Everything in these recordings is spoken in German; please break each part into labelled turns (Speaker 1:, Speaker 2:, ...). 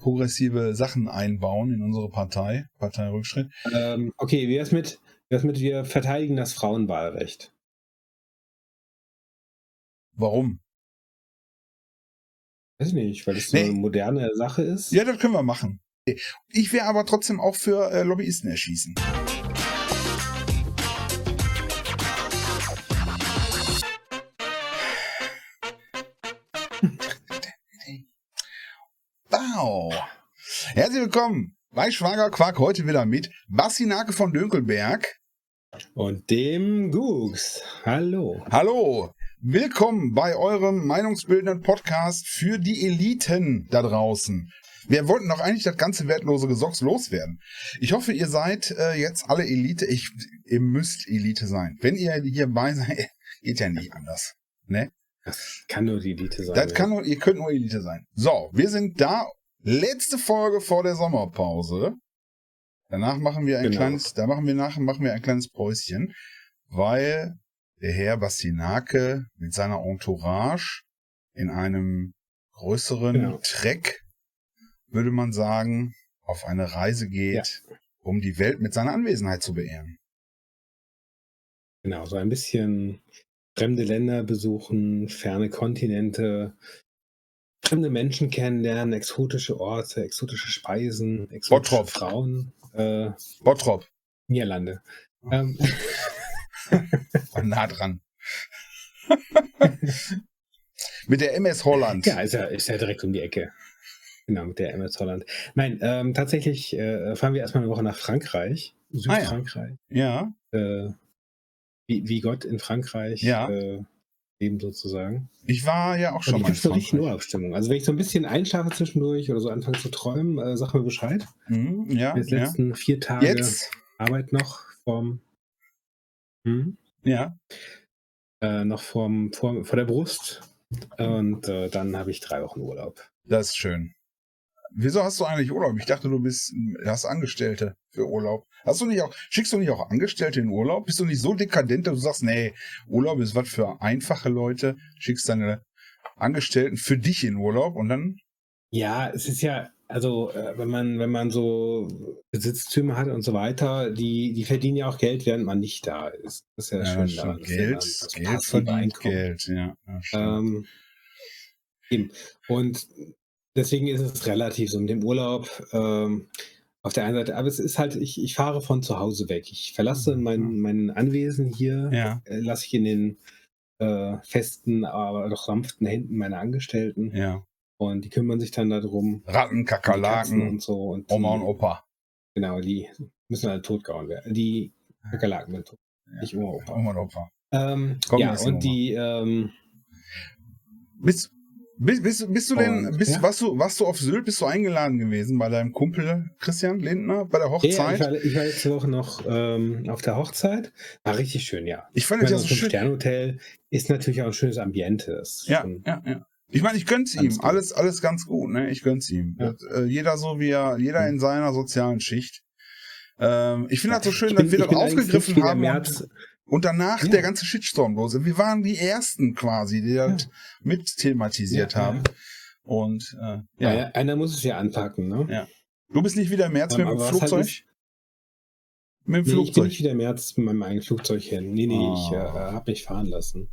Speaker 1: progressive Sachen einbauen in unsere Partei, Parteirückschritt.
Speaker 2: Ähm, okay, wie wär's mit, wie wär's mit wir verteidigen das Frauenwahlrecht?
Speaker 1: Warum?
Speaker 2: Weiß ich nicht, weil das so
Speaker 1: Nee.
Speaker 2: eine moderne Sache ist.
Speaker 1: Ja, das können wir machen. Ich wäre aber trotzdem auch für äh, Lobbyisten erschießen. Wow. Herzlich willkommen bei Schwager Quark heute wieder mit Basti Nake von Dönkelberg.
Speaker 2: Und dem Googs. Hallo.
Speaker 1: Hallo, willkommen bei eurem meinungsbildenden Podcast für die Eliten da draußen. Wir wollten doch eigentlich das ganze wertlose Gesocks loswerden. Ich hoffe, ihr seid äh, jetzt alle Elite. Ich, ihr müsst Elite sein. Wenn ihr hierbei seid, geht ja nicht anders. Ne?
Speaker 2: Das kann nur die Elite sein.
Speaker 1: Das kann nur, ihr könnt nur Elite sein. So, wir sind da. Letzte Folge vor der Sommerpause. Danach machen wir ein
Speaker 2: Genau.
Speaker 1: kleines, da machen wir nachher machen wir ein kleines Päuschen, weil der Herr Bastinake mit seiner Entourage in einem größeren
Speaker 2: Genau.
Speaker 1: Trek, würde man sagen, auf eine Reise geht, um die Welt mit seiner Anwesenheit zu beehren.
Speaker 2: Genau, so ein bisschen fremde Länder besuchen, ferne Kontinente, fremde Menschen kennenlernen, exotische Orte, exotische Speisen, exotische
Speaker 1: Bottrop.
Speaker 2: Frauen, äh,
Speaker 1: Bottrop,
Speaker 2: Niederlande. Ähm,
Speaker 1: war nah dran. mit der MS Holland.
Speaker 2: ja, ist ja, ist ja direkt um die Ecke. Genau, mit der MS Holland. Nein, ähm, tatsächlich äh, fahren wir erstmal eine Woche nach Frankreich,
Speaker 1: Ah, ja.
Speaker 2: Südfrankreich.
Speaker 1: ja.
Speaker 2: Äh, wie, wie Gott in Frankreich
Speaker 1: Ja.
Speaker 2: äh, leben sozusagen.
Speaker 1: Ich war ja auch schon
Speaker 2: ich
Speaker 1: mal in
Speaker 2: so richtig. Urlaubsstimmung. Also wenn ich so ein bisschen einschlafe zwischendurch oder so anfange zu träumen, äh, sag mir Bescheid.
Speaker 1: Mhm, ja, ja.
Speaker 2: letzten vier Tage
Speaker 1: Jetzt,
Speaker 2: Arbeit noch vom hm,
Speaker 1: ja.
Speaker 2: äh, noch vorm, vor, vor der Brust. Und äh, dann habe ich drei Wochen Urlaub.
Speaker 1: Das ist schön. Wieso hast du eigentlich Urlaub? Ich dachte, du bist, hast Angestellte für Urlaub. Hast du nicht auch, schickst du nicht auch Angestellte in Urlaub? Bist du nicht so dekadent, dass du sagst, nee, Urlaub ist was für einfache Leute, schickst deine Angestellten für dich in Urlaub und dann,
Speaker 2: Ja, es ist ja, also äh, wenn man, wenn man so Besitztümer hat und so weiter, die, die verdienen ja auch Geld, während man nicht da ist. Das ist ja, schön ja
Speaker 1: Geld,
Speaker 2: dann das
Speaker 1: Geld
Speaker 2: passive
Speaker 1: verdient. Geld, ja. ja.
Speaker 2: Ähm, eben. Und deswegen ist es relativ so mit dem Urlaub. Ähm, auf der einen Seite, aber es ist halt, ich, ich fahre von zu Hause weg. Ich verlasse mein, mein Anwesen hier,
Speaker 1: ja,
Speaker 2: äh, lasse ich in den äh, festen, aber doch sanften Händen meiner Angestellten.
Speaker 1: ja.
Speaker 2: Und die kümmern sich dann darum.
Speaker 1: Ratten, Kakerlaken,
Speaker 2: und so. Und
Speaker 1: Oma und Opa.
Speaker 2: Genau, die müssen halt totgehauen werden. Die Kakerlaken werden tot.
Speaker 1: Ja.
Speaker 2: Nicht Oma, Opa.
Speaker 1: Oma und Opa.
Speaker 2: Ähm,
Speaker 1: Komm,
Speaker 2: ja, und die, ähm,
Speaker 1: Bist, bist, bist, bist du denn,
Speaker 2: Und,
Speaker 1: bist,
Speaker 2: ja.
Speaker 1: warst, du, warst du auf Sylt, bist du eingeladen gewesen bei deinem Kumpel Christian Lindner bei der
Speaker 2: Ja, ja,
Speaker 1: Hochzeit?
Speaker 2: ich, war, ich war letzte Woche noch ähm, auf der Hochzeit. War richtig schön, ja.
Speaker 1: Ich fand das ja so schön.
Speaker 2: Sternhotel ist natürlich auch ein schönes Ambiente.
Speaker 1: Ja, ja, ja. Ich meine, ich gönn's
Speaker 2: Ganz
Speaker 1: ihm.
Speaker 2: gut.
Speaker 1: Alles, alles ganz gut, ne? Ich gönn's ihm.
Speaker 2: Ja.
Speaker 1: Das, äh, jeder so wie er, jeder
Speaker 2: Mhm.
Speaker 1: in seiner sozialen Schicht. Ähm, ich finde das so schön,
Speaker 2: bin-
Speaker 1: dass wir das aufgegriffen haben
Speaker 2: Merz.
Speaker 1: Und, danach
Speaker 2: Ja.
Speaker 1: der ganze Shitstorm los. Wir waren die ersten quasi, die das mit thematisiert
Speaker 2: Ja, ja.
Speaker 1: haben. Und äh, ja.
Speaker 2: Ja. ja, einer muss es ja anpacken, ne?
Speaker 1: Ja. du bist nicht wie der März
Speaker 2: Ähm,
Speaker 1: mit dem
Speaker 2: halt
Speaker 1: Flugzeug?
Speaker 2: nicht-
Speaker 1: mit dem
Speaker 2: Nee, ich bin
Speaker 1: Flugzeug.
Speaker 2: nicht wie der März mit meinem eigenen Flugzeug hin. Nee, nee, ich äh,
Speaker 1: Oh.
Speaker 2: habe mich fahren lassen.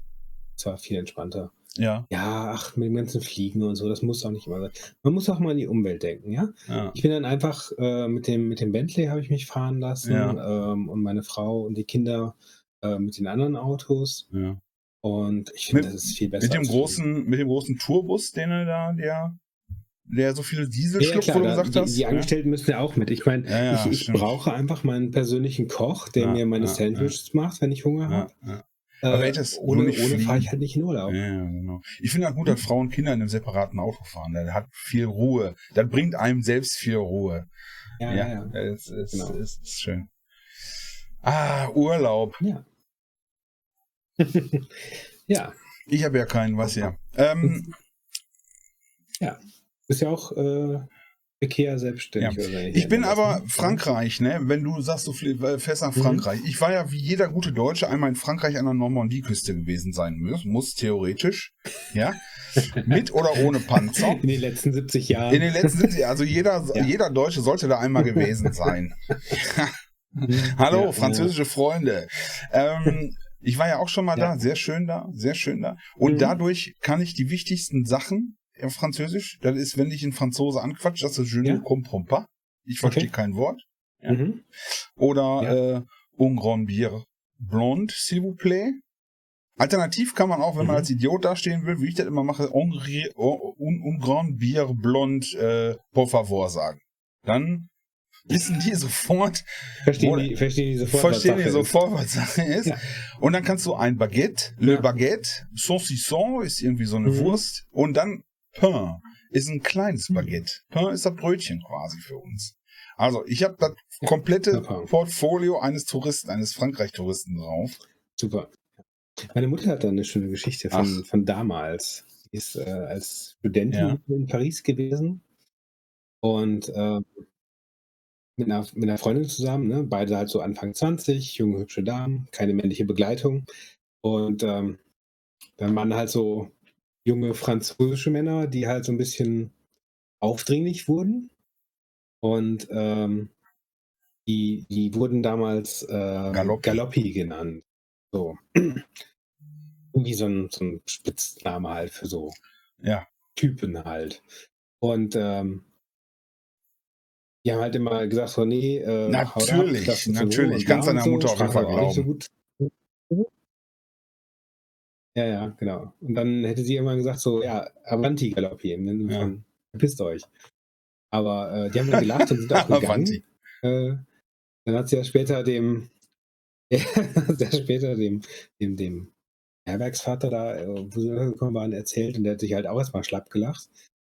Speaker 2: Das war viel entspannter.
Speaker 1: ja,
Speaker 2: Ja, ach, mit dem ganzen Fliegen und so, das muss auch nicht immer sein. Man muss auch mal an die Umwelt denken, ja?
Speaker 1: ja.
Speaker 2: Ich bin dann einfach äh, mit, dem, mit dem Bentley habe ich mich fahren lassen
Speaker 1: Ja.
Speaker 2: ähm, und meine Frau und die Kinder äh, mit den anderen Autos.
Speaker 1: ja.
Speaker 2: Und ich finde, das ist viel besser.
Speaker 1: Mit dem großen, mit dem großen Tourbus, den er da, der, der so viele Diesel
Speaker 2: Ja, ja,
Speaker 1: schluckt, wo du gesagt
Speaker 2: die,
Speaker 1: hast.
Speaker 2: die Angestellten müssen ja auch mit. Ich meine,
Speaker 1: Ja, ja,
Speaker 2: ich, ich brauche einfach meinen persönlichen Koch, der
Speaker 1: Ja,
Speaker 2: mir meine
Speaker 1: ja,
Speaker 2: Sandwiches macht, wenn ich Hunger
Speaker 1: ja,
Speaker 2: habe.
Speaker 1: ja. Aber
Speaker 2: Äh,
Speaker 1: du
Speaker 2: ohne ohne
Speaker 1: fliegen?
Speaker 2: fahre ich halt nicht in Urlaub.
Speaker 1: Ja, ja, genau. Ich finde halt gut, dass Frauen und Kinder in einem separaten Auto fahren. Das hat viel Ruhe. Das bringt einem selbst viel Ruhe.
Speaker 2: Ja, ja, ja.
Speaker 1: Das ist,
Speaker 2: Genau.
Speaker 1: ist, ist schön. Ah, Urlaub.
Speaker 2: Ja. ja,
Speaker 1: Ich habe ja keinen, was ja. Ähm,
Speaker 2: ist ja auch äh, Verkehr selbstständig.
Speaker 1: Ja. Ich bin aber? Frankreich, ne? Wenn du sagst, du äh, fährst nach
Speaker 2: Mhm.
Speaker 1: Frankreich. Ich war ja wie jeder gute Deutsche einmal in Frankreich an der Normandie-Küste gewesen sein muss, muss theoretisch. Ja. Mit oder ohne Panzer.
Speaker 2: In den letzten 70 Jahren.
Speaker 1: In den letzten 70 also jeder,
Speaker 2: Ja.
Speaker 1: jeder Deutsche sollte da einmal gewesen sein. Hallo,
Speaker 2: Ja,
Speaker 1: französische Freunde. Ähm, ich war ja auch schon mal
Speaker 2: Ja.
Speaker 1: da, sehr schön da, sehr schön da. Und
Speaker 2: Mhm.
Speaker 1: dadurch kann ich die wichtigsten Sachen im Französisch, das ist, wenn dich ein Franzose anquatscht, das ist je ne
Speaker 2: Ja.
Speaker 1: comprends pas. Ich verstehe
Speaker 2: Okay.
Speaker 1: kein Wort.
Speaker 2: Ja. Mhm.
Speaker 1: Oder
Speaker 2: Ja.
Speaker 1: äh, un grand bière blonde, s'il vous plaît. Alternativ kann man auch, wenn man
Speaker 2: Mhm.
Speaker 1: als Idiot dastehen will, wie ich das immer mache, un, un, un grand bière blonde, äh, por favor sagen. Dann wissen die sofort,
Speaker 2: Verstehen, die, verstehen die sofort,
Speaker 1: verstehen
Speaker 2: was
Speaker 1: die sofort, was Sache ist.
Speaker 2: Ja.
Speaker 1: Und dann kannst du ein Baguette, le
Speaker 2: Ja.
Speaker 1: Baguette, saucisson ist irgendwie so eine
Speaker 2: Mhm.
Speaker 1: Wurst und dann Pain ist ein kleines. Baguette. Pain ist das Brötchen quasi für uns. Also ich habe das komplette
Speaker 2: Ja.
Speaker 1: Portfolio eines Touristen, eines Frankreich-Touristen drauf.
Speaker 2: Super. Meine Mutter hat da eine schöne Geschichte von,
Speaker 1: Ach.
Speaker 2: von damals. Die ist äh, als Studentin in Paris gewesen und ähm, mit, einer, mit einer Freundin zusammen, ne? beide halt so Anfang 20, junge, hübsche Damen, keine männliche Begleitung. Und ähm, dann waren halt so junge französische Männer, die halt so ein bisschen aufdringlich wurden. Und ähm, die, die wurden damals äh,
Speaker 1: Galoppi.
Speaker 2: Galoppi genannt. So. Irgendwie so ein, so ein Spitzname halt für so
Speaker 1: Ja.
Speaker 2: Typen halt. Und ähm, die haben halt immer gesagt, so, nee, äh, haut ab,
Speaker 1: Natürlich,
Speaker 2: so
Speaker 1: natürlich. Kannst
Speaker 2: bla
Speaker 1: deiner
Speaker 2: und
Speaker 1: Mutter auf jeden Fall
Speaker 2: nicht so
Speaker 1: glauben.
Speaker 2: gut. Ja, ja, genau. Und dann hätte sie immer gesagt, so, ja, Avanti Galoppi, im Sinne
Speaker 1: Ja.
Speaker 2: verpisst euch. Aber äh, die haben dann gelacht und sind auch gegangen.
Speaker 1: Avanti.
Speaker 2: Äh, dann hat sie ja später dem, ja, sehr später dem, dem, dem Herbergsvater da, äh, wo sie gekommen waren, erzählt und der hat sich halt auch erstmal schlapp gelacht.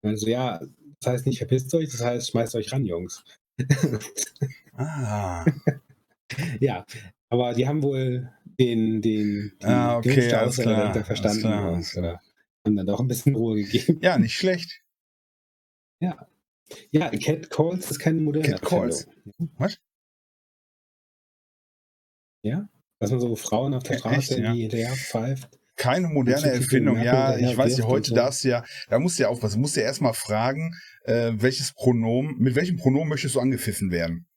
Speaker 2: Also ja, das heißt nicht verpisst euch, das heißt schmeißt euch ran, Jungs.
Speaker 1: Ah,
Speaker 2: ja, aber die haben wohl den, den, die
Speaker 1: Ah, okay, alles klar,
Speaker 2: dahinter
Speaker 1: alles
Speaker 2: verstanden
Speaker 1: klar.
Speaker 2: und äh, haben dann doch ein bisschen Ruhe gegeben.
Speaker 1: ja, nicht schlecht.
Speaker 2: Ja, Cat Calls ist keine moderne
Speaker 1: Cat Calls. Was?
Speaker 2: Ja, dass man so Frauen auf der
Speaker 1: Ja,
Speaker 2: Straße
Speaker 1: echt, ja.
Speaker 2: irgendwie hinterher pfeift.
Speaker 1: Keine moderne Erfindung. Ja, ich weiß nicht, heute
Speaker 2: so.
Speaker 1: darfst du ja, da musst du ja aufpassen, musst du ja erstmal fragen, äh, welches Pronomen, mit welchem Pronomen möchtest du angepfiffen werden?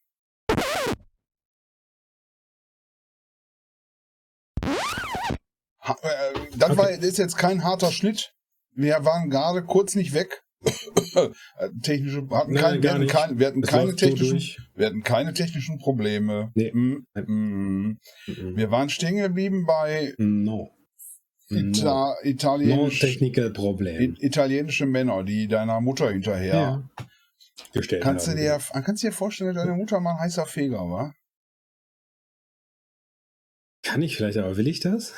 Speaker 1: Ha, äh, das,
Speaker 2: Okay.
Speaker 1: war, das ist jetzt kein harter Schnitt. Wir waren gerade kurz nicht weg. Äh, Technische, hatten
Speaker 2: Nein,
Speaker 1: kein, wir, hatten kein, wir hatten keine
Speaker 2: so
Speaker 1: technischen,
Speaker 2: durch.
Speaker 1: wir hatten keine technischen Probleme.
Speaker 2: Nee.
Speaker 1: Mm, mm.
Speaker 2: Mhm.
Speaker 1: Wir waren stehen geblieben bei
Speaker 2: No.
Speaker 1: Ita italienisch,
Speaker 2: problem.
Speaker 1: italienische Männer, die deiner Mutter hinterher.
Speaker 2: Ja. Gestellt
Speaker 1: Kannst du
Speaker 2: haben.
Speaker 1: dir, kannst du dir vorstellen, dass deine Mutter mal ein heißer Feger war?
Speaker 2: Kann ich vielleicht, aber will ich das?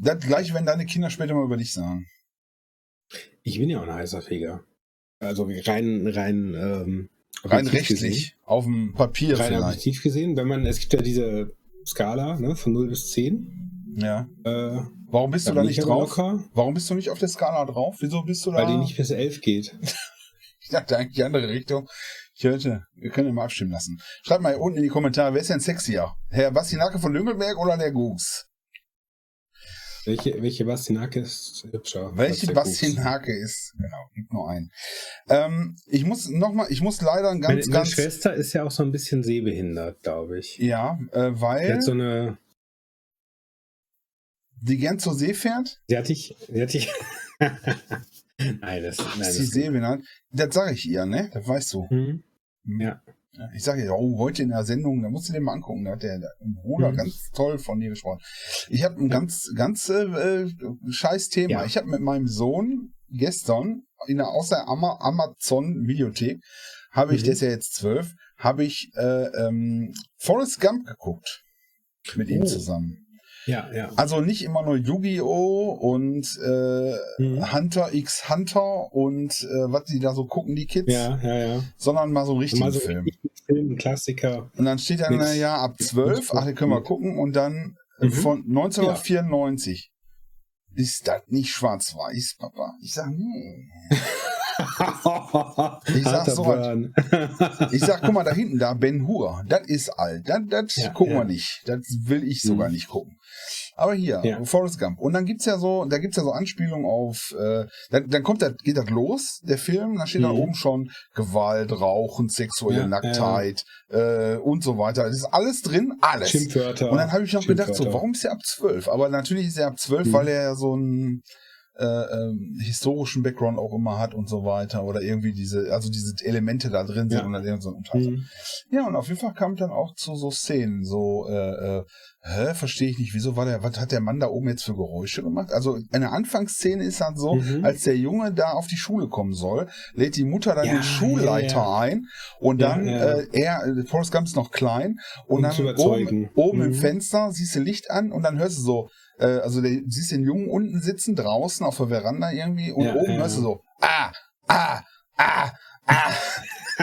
Speaker 1: Das gleiche, wenn deine Kinder später mal über dich sagen.
Speaker 2: Ich bin ja auch ein heißer Feger. Also rein, rein, ähm,
Speaker 1: Rein rechtlich, auf dem Papier
Speaker 2: Gesehen, rein
Speaker 1: vielleicht.
Speaker 2: objektiv gesehen, wenn man, es gibt ja diese Skala, ne, von 0 bis 10.
Speaker 1: Ja.
Speaker 2: Äh,
Speaker 1: Warum bist du
Speaker 2: da
Speaker 1: nicht drauf?
Speaker 2: locker,
Speaker 1: Warum bist du nicht auf der Skala drauf? Wieso bist du da?
Speaker 2: weil die nicht bis 11 geht.
Speaker 1: Ich dachte eigentlich die andere Richtung. Ich hörte, wir können ja mal abstimmen lassen. Schreibt mal unten in die Kommentare, wer ist denn sexier? Herr Bastinake von Lüngelberg oder der Gux?
Speaker 2: Welche, welche Bastinake ist hübscher?
Speaker 1: Welche Bastinake ist? Genau, gibt nur einen. Ähm, ich muss noch mal, ich muss leider ein
Speaker 2: Meine,
Speaker 1: ganz,
Speaker 2: meine
Speaker 1: ganz,
Speaker 2: Schwester ist ja auch so ein bisschen sehbehindert, glaube ich.
Speaker 1: ja, äh,
Speaker 2: Die
Speaker 1: weil
Speaker 2: hat so eine,
Speaker 1: die gern zur See fährt.
Speaker 2: die hatte ich, die hatte ich, nein, das, nein,
Speaker 1: ist die
Speaker 2: das
Speaker 1: Sehbehindert. Das sage ich ihr, ne? Das weißt du.
Speaker 2: Hm?
Speaker 1: Hm.
Speaker 2: Ja.
Speaker 1: Ich sage ja, oh, heute in der Sendung, da musst du dir mal angucken, da hat der, der Bruder
Speaker 2: Mhm.
Speaker 1: ganz toll von dir gesprochen. Ich habe ein ganz, ganz äh, äh, scheiß Thema.
Speaker 2: Ja.
Speaker 1: Ich habe mit meinem Sohn gestern in der außer Ama Amazon Videothek, habe ich,
Speaker 2: Mhm.
Speaker 1: der ist ja jetzt zwölf, habe ich äh, ähm, Forrest Gump geguckt. Mit ihm
Speaker 2: Oh.
Speaker 1: zusammen.
Speaker 2: Ja, ja.
Speaker 1: Also nicht immer nur Yu-Gi-Oh! und äh,
Speaker 2: Hm.
Speaker 1: Hunter x Hunter und äh, was die da so gucken, die Kids,
Speaker 2: Ja, ja, ja.
Speaker 1: sondern mal so einen richtigen
Speaker 2: Mal so
Speaker 1: Film.
Speaker 2: richtig Film, Klassiker.
Speaker 1: Und dann steht dann,
Speaker 2: Mit-
Speaker 1: na ja, ab 12, ach, den können wir gucken, und dann äh,
Speaker 2: Mhm.
Speaker 1: von 1994. Ist das nicht schwarz-weiß, Papa? Ich sag, nee. ich sag so was. Ich sag, guck mal, da hinten, da Ben Hur, das ist alt. Das, das ja, gucken ja. wir nicht. Das will ich sogar mhm. nicht gucken. Aber hier, ja. Forrest Gump. Und dann gibt's ja so, da gibt's ja so Anspielungen auf, äh, dann, dann kommt das, geht das los, der Film, da steht mhm. da oben schon Gewalt, Rauchen, sexuelle ja, Nacktheit. Äh, und so weiter. Das ist alles drin, alles.
Speaker 2: Schimpfwörter.
Speaker 1: Und dann habe ich noch gedacht, so, warum ist er ab zwölf? Aber natürlich ist er ab zwölf, mhm. weil er ja so ein äh, ähm, historischen Background auch immer hat und so weiter oder irgendwie diese, also diese Elemente da drin sind ja. und dann so ein mhm. Ja, und auf jeden Fall kam dann auch zu so Szenen, so, äh, äh, hä, verstehe ich nicht, wieso war der, was hat der Mann da oben jetzt für Geräusche gemacht? Also eine Anfangsszene ist halt so, mhm. als der Junge da auf die Schule kommen soll, lädt die Mutter dann ja, den Schulleiter ja, ein und dann, äh, er, äh, Forrest Gump ist noch klein und um dann oben, oben mhm. im Fenster siehst du Licht an und dann hörst du so, äh, also der, siehst den Jungen unten sitzen, draußen auf der Veranda irgendwie und ja, oben ja. hörst du so, ah, ah, ah, ah.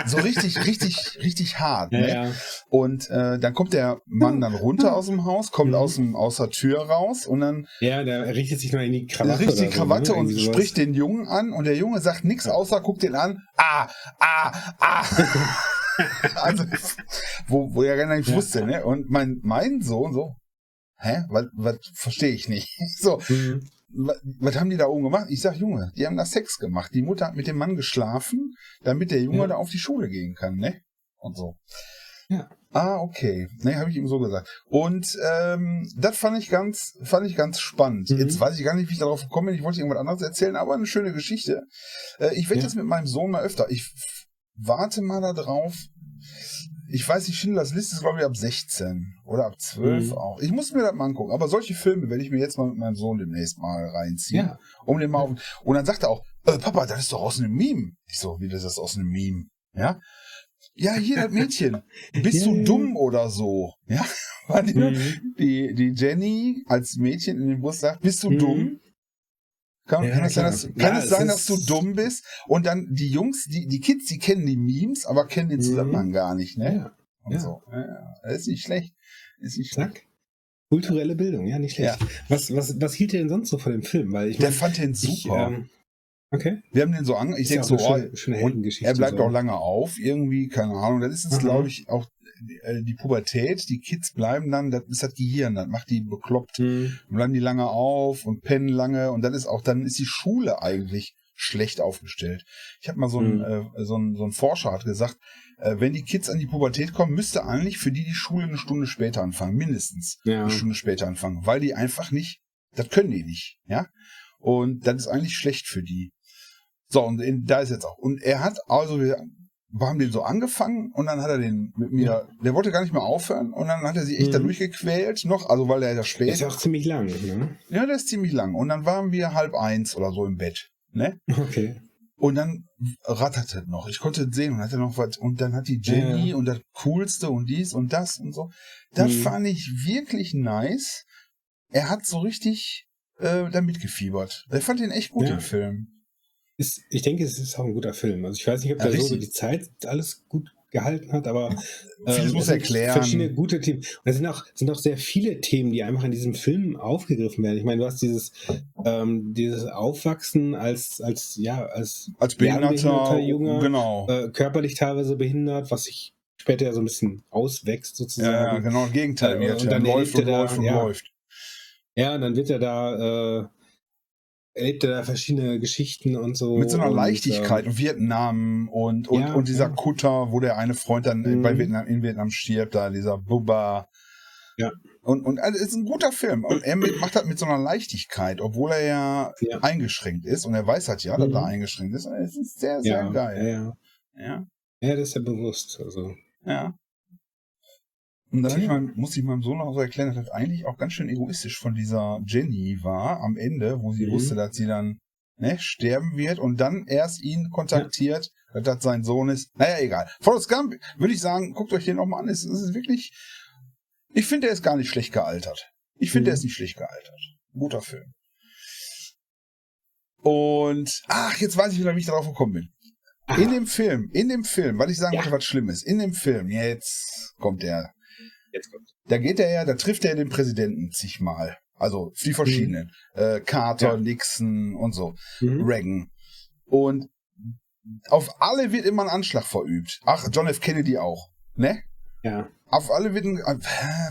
Speaker 1: So richtig, richtig, richtig hart. Ja, ne? ja. Und äh, dann kommt der Mann dann runter aus dem Haus, kommt mhm. aus, dem, aus der Tür raus und dann.
Speaker 2: Ja, der richtet sich noch in die Krawatte.
Speaker 1: Richtet die Krawatte so, ne? und spricht den Jungen an und der Junge sagt nichts außer guckt den an. Ah, ah, ah. also, wo, wo er gar nicht ja. wusste, ne? Und mein, mein Sohn so, hä, was, was verstehe ich nicht. so, mhm. Was, haben die da oben gemacht? Ich sag, Junge, die haben da Sex gemacht. Die Mutter hat mit dem Mann geschlafen, damit der Junge ja. da auf die Schule gehen kann, ne? Und so. Ja. Ah, okay. Ne, habe ich ihm so gesagt. Und ähm, das fand ich ganz, fand ich ganz spannend. Mhm. Jetzt weiß ich gar nicht, wie ich darauf gekommen bin. Ich wollte irgendwas anderes erzählen, aber eine schöne Geschichte. Äh, ich werde ja. jetzt mit meinem Sohn mal öfter. Ich warte mal darauf, ich weiß nicht, Schindlers Liste ist, glaube ich, ab 16 oder ab 12 mhm. auch. Ich muss mir das mal angucken. Aber solche Filme werde ich mir jetzt mal mit meinem Sohn demnächst mal reinziehen. Ja. Um den mal auf, und dann sagt er auch, äh, Papa, das ist doch aus einem Meme. Ich so, wie das ist aus einem Meme? Ja. Ja, hier das Mädchen. Bist du dumm oder so? Ja. Mhm. Die, die Jenny als Mädchen in dem Bus sagt, bist du mhm. dumm? Kann, ja, kann, es sein, dass, kann ja, es sein, dass du dumm bist? Und dann die Jungs, die, die Kids, die kennen die Memes, aber kennen den Zusammenhang mhm. gar nicht, ne? Ja. Ja. so. Das ist nicht schlecht. Ist nicht schlecht. Zack.
Speaker 2: Kulturelle Bildung, ja, nicht schlecht. Was, was, was hielt ihr denn sonst so von dem Film? Weil ich
Speaker 1: Der mein, fand den super. Ich, ähm, okay. Wir haben den so an, ich denke so, oh, schöne, schöne er bleibt so. auch lange auf, irgendwie, keine Ahnung. Das ist es, glaube ich, auch äh, die Pubertät, die Kids bleiben dann, das ist das Gehirn, das macht die bekloppt, mhm. bleiben die lange auf und pennen lange und dann ist auch, dann ist die Schule eigentlich schlecht aufgestellt. Ich habe mal so ein, mhm. äh, so ein, so ein Forscher hat gesagt, äh, wenn die Kids an die Pubertät kommen, müsste eigentlich für die die Schule eine Stunde später anfangen, mindestens ja. eine Stunde später anfangen, weil die einfach nicht, das können die nicht, ja. Und das ist eigentlich schlecht für die. So, und in, da ist jetzt auch. Und er hat also, wir haben den so angefangen und dann hat er den mit mir, der wollte gar nicht mehr aufhören und dann hat er sich echt mhm. da durchgequält noch, also weil er ja spät.
Speaker 2: ist auch ziemlich lang, ne?
Speaker 1: Ja, der ist ziemlich lang. Und dann waren wir halb eins oder so im Bett, ne?
Speaker 2: Okay.
Speaker 1: Und dann ratterte noch. Ich konnte sehen und hatte noch was. Und dann hat die Jenny ja. und das Coolste und dies und das und so. Das mhm. fand ich wirklich nice. Er hat so richtig äh, da mitgefiebert. Ich fand den echt gut, ja. den Film.
Speaker 2: Ist, ich denke, es ist auch ein guter Film. Also ich weiß nicht, ob ja, der so die Zeit alles gut gehalten hat, aber
Speaker 1: äh, muss erklären.
Speaker 2: Verschiedene gute Themen. Und es sind auch, sind auch sehr viele Themen, die einfach in diesem Film aufgegriffen werden. Ich meine, du hast dieses, ähm, dieses Aufwachsen als, als, ja, als,
Speaker 1: als behinderter,
Speaker 2: Junge,
Speaker 1: genau.
Speaker 2: Äh, körperlich teilweise behindert, was sich später ja so ein bisschen auswächst sozusagen. Ja, ja
Speaker 1: genau, im Gegenteil.
Speaker 2: Äh, und dann läuft und, läuft und ja, läuft. Ja, und dann wird er da äh, erlebt er da verschiedene Geschichten und so.
Speaker 1: Mit so einer Leichtigkeit. Und Vietnam und, und, ja, und dieser ja. Kutter, wo der eine Freund dann mhm. bei Vietnam, in Vietnam stirbt, da dieser Bubba.
Speaker 2: Ja.
Speaker 1: Und, und also, es ist ein guter Film. Und er macht das mit so einer Leichtigkeit, obwohl er ja, ja. eingeschränkt ist. Und er weiß halt ja, dass mhm. er eingeschränkt ist. Und es ist sehr, sehr geil.
Speaker 2: Ja, ja. Ja, ja das ist ja bewusst. Also.
Speaker 1: Ja. Und dann ich mein, muss ich meinem Sohn auch so erklären, dass das eigentlich auch ganz schön egoistisch von dieser Jenny war am Ende, wo sie mhm. wusste, dass sie dann ne, sterben wird und dann erst ihn kontaktiert, ja. dass das sein Sohn ist. Naja, egal. Forrest Gump, würde ich sagen, guckt euch den nochmal an. Es, es ist wirklich, ich finde, der ist gar nicht schlecht gealtert. Ich finde, mhm. der ist nicht schlecht gealtert. Guter Film. Und, ach, jetzt weiß ich wieder, wie ich darauf gekommen bin. Aha. In dem Film, in dem Film, weil ich sagen ja. wollte, was Schlimmes, in dem Film, jetzt kommt der Jetzt kommt. Da geht er ja, da trifft er den Präsidenten zigmal. Also die verschiedenen. Mhm. Äh, Carter, ja. Nixon und so. Mhm. Reagan. Und auf alle wird immer ein Anschlag verübt. Ach, John F. Kennedy auch, ne?
Speaker 2: Ja.
Speaker 1: Auf alle wird ein, äh,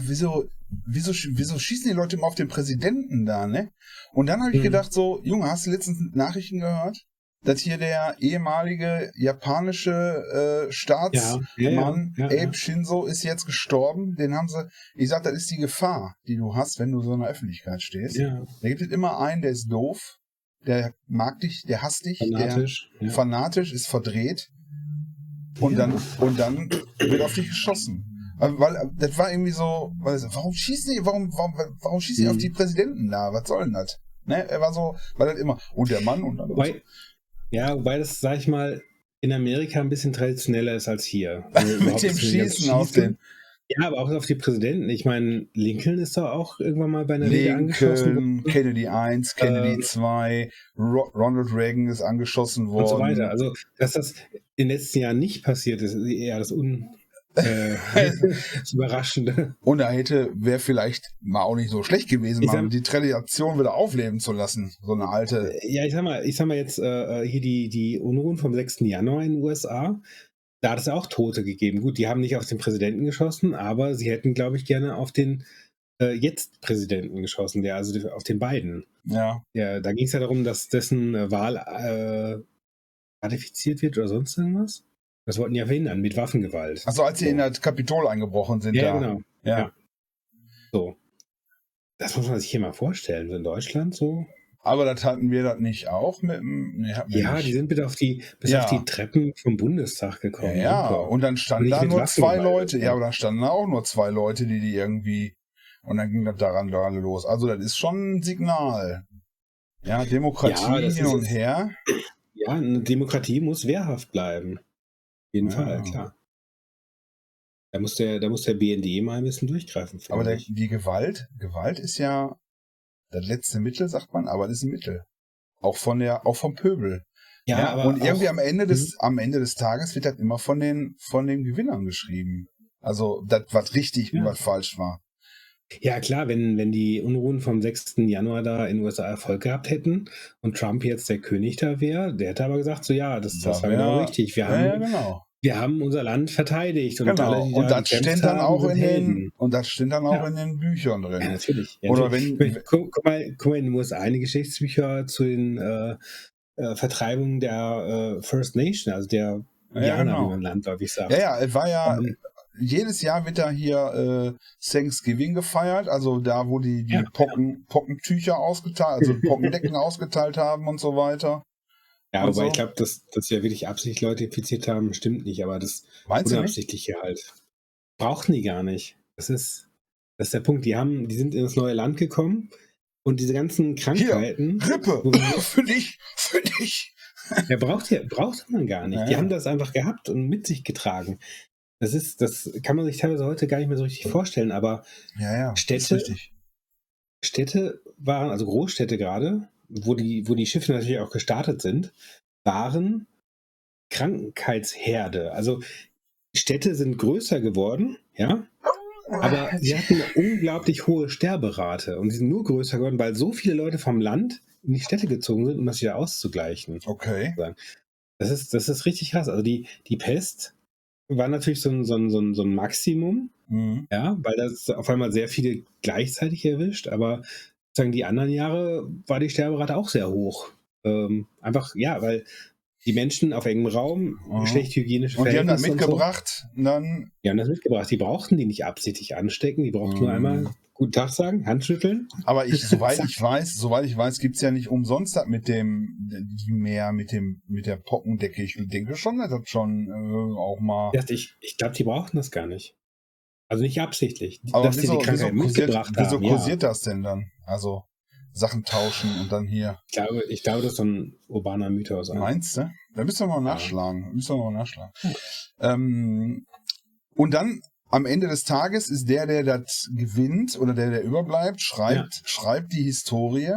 Speaker 1: wieso, wieso, wieso schießen die Leute immer auf den Präsidenten da, ne? Und dann habe ich
Speaker 2: Mhm.
Speaker 1: gedacht so, Junge, hast du letztens Nachrichten gehört? Dass hier der ehemalige japanische äh, Staatsmann
Speaker 2: Ja, ja, ja.
Speaker 1: Abe Shinzo ist jetzt gestorben. Den haben sie, ich sag, das ist die Gefahr, die du hast, wenn du so in der Öffentlichkeit stehst.
Speaker 2: Ja,
Speaker 1: Da gibt es immer einen, der ist doof, der mag dich, der hasst dich,
Speaker 2: fanatisch.
Speaker 1: der fanatisch ist verdreht und dann und dann wird auf dich geschossen. Weil das war irgendwie so, weil, so, warum schießen die, warum, warum, warum schießen die
Speaker 2: Mhm.
Speaker 1: auf die Präsidenten da? Was soll denn das? Ne? Er war so, weil das immer, und der Mann und dann.
Speaker 2: Wobei, ja, wobei das, sag ich mal, in Amerika ein bisschen traditioneller ist als hier. Also
Speaker 1: mit dem Schießen auf den
Speaker 2: Ja, aber auch auf die Präsidenten. Ich meine, Lincoln ist doch auch irgendwann mal bei einer Rede angeschossen
Speaker 1: Lincoln,
Speaker 2: worden
Speaker 1: Kennedy 1, Kennedy
Speaker 2: Ähm,
Speaker 1: 2, Ro Ronald Reagan ist angeschossen worden.
Speaker 2: und so weiter. Also, dass das in den letzten Jahren nicht passiert ist, ist eher das Un äh, das Überraschende.
Speaker 1: Und da hätte, wäre vielleicht mal auch nicht so schlecht gewesen, mal
Speaker 2: sag-
Speaker 1: die Tradition wieder aufleben zu lassen. So eine alte.
Speaker 2: Ja, ich sag mal, ich sag mal jetzt äh, hier die, die Unruhen vom 6. Januar in den USA. Da hat es auch Tote gegeben. Gut, die haben nicht auf den Präsidenten geschossen, aber sie hätten, glaube ich, gerne auf den äh, jetzt Präsidenten geschossen, der also auf den beiden.
Speaker 1: Ja.
Speaker 2: Ja, da ging es ja darum, dass dessen äh, Wahl äh, ratifiziert wird oder sonst irgendwas. Das wollten die ja verhindern mit Waffengewalt.
Speaker 1: Also als sie
Speaker 2: So.
Speaker 1: in das Kapitol eingebrochen sind,
Speaker 2: ja,
Speaker 1: da.
Speaker 2: genau.
Speaker 1: Ja.
Speaker 2: Ja. So. Das muss man sich hier mal vorstellen, so in Deutschland so.
Speaker 1: Aber das hatten wir das nicht auch mit dem. Nee,
Speaker 2: Ja,
Speaker 1: nicht.
Speaker 2: die sind bitte auf die, bis
Speaker 1: Ja.
Speaker 2: auf die Treppen vom Bundestag gekommen.
Speaker 1: Ja,
Speaker 2: Super.
Speaker 1: und dann standen da nur zwei. Leute. Ja, aber dann standen da auch nur zwei Leute, die die irgendwie. Und dann ging das daran daran los. Also das ist schon ein Signal. Ja, Demokratie
Speaker 2: Ja,
Speaker 1: hin und her.
Speaker 2: ja, eine Demokratie muss wehrhaft bleiben. Jeden
Speaker 1: Ja.
Speaker 2: Fall, klar. Da muss, der, da muss der BND mal ein bisschen durchgreifen.
Speaker 1: Aber der, die Gewalt, Gewalt ist ja das letzte Mittel, sagt man, aber das ist ein Mittel. Auch von der, auch vom Pöbel.
Speaker 2: ja, aber
Speaker 1: und irgendwie
Speaker 2: auch,
Speaker 1: am Ende des, am Ende des Tages wird das immer von den, von den Gewinnern geschrieben. Also, das, was richtig und
Speaker 2: Ja.
Speaker 1: was falsch war.
Speaker 2: Ja, klar, wenn, wenn die Unruhen vom 6. Januar da in den USA Erfolg gehabt hätten und Trump jetzt der König da wäre, der hätte aber gesagt, so ja, das, das
Speaker 1: Da
Speaker 2: war
Speaker 1: wär-
Speaker 2: genau richtig. Wir
Speaker 1: Ja,
Speaker 2: haben,
Speaker 1: ja, genau.
Speaker 2: Wir haben unser Land verteidigt. Und
Speaker 1: genau.
Speaker 2: alle,
Speaker 1: und
Speaker 2: da
Speaker 1: das steht dann auch in den, und das steht dann auch
Speaker 2: Ja.
Speaker 1: in den Büchern drin.
Speaker 2: Ja, natürlich. Ja,
Speaker 1: Oder
Speaker 2: natürlich.
Speaker 1: wenn-
Speaker 2: Guck, guck, mal, guck mal, in den USA eine Geschichtsbücher zu den äh, äh, Vertreibungen der äh, First Nation, also der
Speaker 1: Ja,
Speaker 2: Indianer,
Speaker 1: genau.
Speaker 2: wie man landläufig sagt.
Speaker 1: Ja, ja, es war ja,
Speaker 2: Ähm,
Speaker 1: jedes Jahr wird da hier äh, Thanksgiving gefeiert, also da, wo die, die
Speaker 2: Ja.
Speaker 1: Pocken, Pockentücher ausgeteilt, also Pockendecken ausgeteilt haben und so weiter.
Speaker 2: Ja, wobei
Speaker 1: so.
Speaker 2: ich glaube, dass, dass ja wirklich absichtlich Leute infiziert haben, stimmt nicht, aber das
Speaker 1: Meinst?
Speaker 2: Unabsichtliche halt. Brauchten die gar nicht. Das ist, das ist der Punkt. Die haben, die sind in das neue Land gekommen und diese ganzen Krankheiten,
Speaker 1: Grippe,
Speaker 2: Wo wir-
Speaker 1: für dich, für dich.
Speaker 2: ja, braucht, ja, braucht man gar nicht.
Speaker 1: Ja,
Speaker 2: Die
Speaker 1: ja.
Speaker 2: haben das einfach gehabt und mit sich getragen. Das ist, das kann man sich teilweise heute gar nicht mehr so richtig vorstellen, aber
Speaker 1: Ja,
Speaker 2: Städte-. Städte waren, also Großstädte gerade, wo die, wo die Schiffe natürlich auch gestartet sind, waren Krankheitsherde. Also Städte sind größer geworden, ja, aber sie hatten eine unglaublich hohe Sterberate und sie sind nur größer geworden, weil so viele Leute vom Land in die Städte gezogen sind, um das wieder auszugleichen.
Speaker 1: Okay.
Speaker 2: Das ist, das ist richtig krass. Also die, die Pest war natürlich so ein, so ein, so ein, so ein Maximum,
Speaker 1: Mhm.
Speaker 2: ja, weil das auf einmal sehr viele gleichzeitig erwischt, aber sagen die anderen Jahre war die Sterberate auch sehr hoch. Ähm, einfach, ja, weil die Menschen auf engem Raum,
Speaker 1: Mhm.
Speaker 2: schlecht hygienische
Speaker 1: Und die haben das
Speaker 2: Verhältnisse und so,
Speaker 1: mitgebracht, dann,
Speaker 2: die haben das mitgebracht. Die brauchten die nicht absichtlich anstecken, die brauchten nur
Speaker 1: Mhm.
Speaker 2: einmal Guten Tag sagen, Handschütteln.
Speaker 1: aber ich, soweit ich weiß, soweit ich weiß, gibt's ja nicht umsonst das mit dem, die mehr mit dem, mit der Pockendecke. Ich denke schon, dass das schon äh, auch mal.
Speaker 2: Ich, ich, glaube, die brauchten das gar nicht. Also nicht absichtlich,
Speaker 1: Aber
Speaker 2: dass die
Speaker 1: wieso,
Speaker 2: die
Speaker 1: wieso,
Speaker 2: Krankheit
Speaker 1: kursiert,
Speaker 2: mitgebracht
Speaker 1: wieso
Speaker 2: haben. Ja.
Speaker 1: kursiert das denn dann? Also Sachen tauschen und dann hier.
Speaker 2: Ich, glaube, ich glaube, das ist so ein urbaner Mythos.
Speaker 1: Meinst du? Da müssen wir mal nachschlagen. Müssen wir mal nachschlagen. Ähm, und dann am Ende des Tages ist der, der das gewinnt oder der, der überbleibt, schreibt, schreibt die Historie.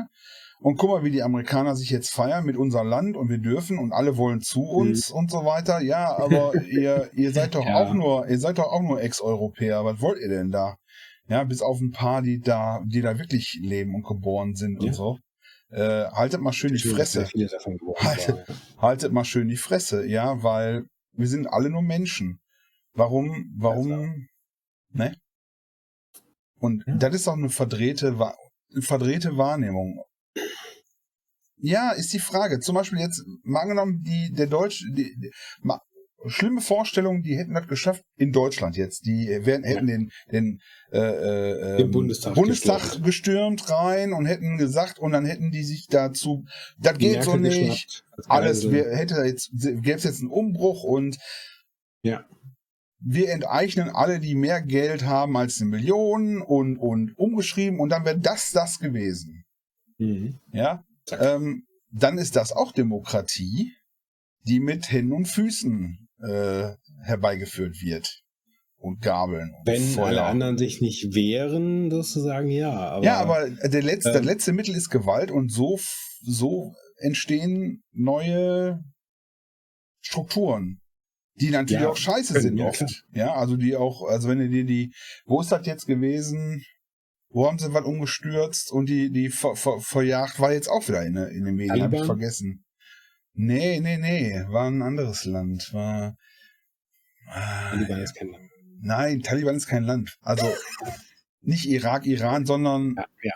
Speaker 1: Und guck mal, wie die Amerikaner sich jetzt feiern mit unserem Land und wir dürfen und alle wollen zu uns und so weiter. Ja, aber ihr, ihr seid doch
Speaker 2: Ja.
Speaker 1: auch nur, ihr seid doch auch nur Ex-Europäer. Was wollt ihr denn da? Ja, bis auf ein paar, die da, die da wirklich leben und geboren sind
Speaker 2: Ja.
Speaker 1: und so. äh, haltet mal schön die Fresse. Haltet, haltet mal schön die Fresse, ja, weil wir sind alle nur Menschen. Warum, warum, ne? Und ja. das ist auch eine verdrehte, verdrehte Wahrnehmung. Ja, ist die Frage. Zum Beispiel jetzt, mal angenommen, die, der Deutsche, die, die, mal, schlimme Vorstellungen, die hätten das geschafft in Deutschland jetzt. Die wären, hätten den, den, äh, äh,
Speaker 2: den Bundestag,
Speaker 1: Bundestag gestürmt. gestürmt. rein und hätten gesagt, und dann hätten die sich dazu, das geht so nicht. Alles, wär, hätte jetzt, gäbe es jetzt einen Umbruch und
Speaker 2: ja.
Speaker 1: wir enteignen alle, die mehr Geld haben als eine Million und, und umgeschrieben und dann wäre das das gewesen.
Speaker 2: Mhm.
Speaker 1: Ja. Ähm, dann ist das auch Demokratie, die mit Händen und Füßen äh, herbeigeführt wird. Und Gabeln. Und
Speaker 2: Wenn Feuer. alle anderen sich nicht wehren, sozusagen, ja.
Speaker 1: Aber, ja, aber der letzte, äh, das letzte Mittel ist Gewalt und so, so entstehen neue Strukturen, die natürlich ja, auch scheiße sind ja, oft. Klar. Ja, also die auch, also wenn du dir die, wo ist das jetzt gewesen? Wo haben sie was umgestürzt und die, die ver, ver, verjagt war jetzt auch wieder in, in den Medien, habe ich vergessen. Nee, nee, nee, war ein anderes Land. War.
Speaker 2: Taliban ist kein Land.
Speaker 1: Nein, Taliban ist kein Land. Also nicht Irak, Iran, sondern
Speaker 2: ja, ja.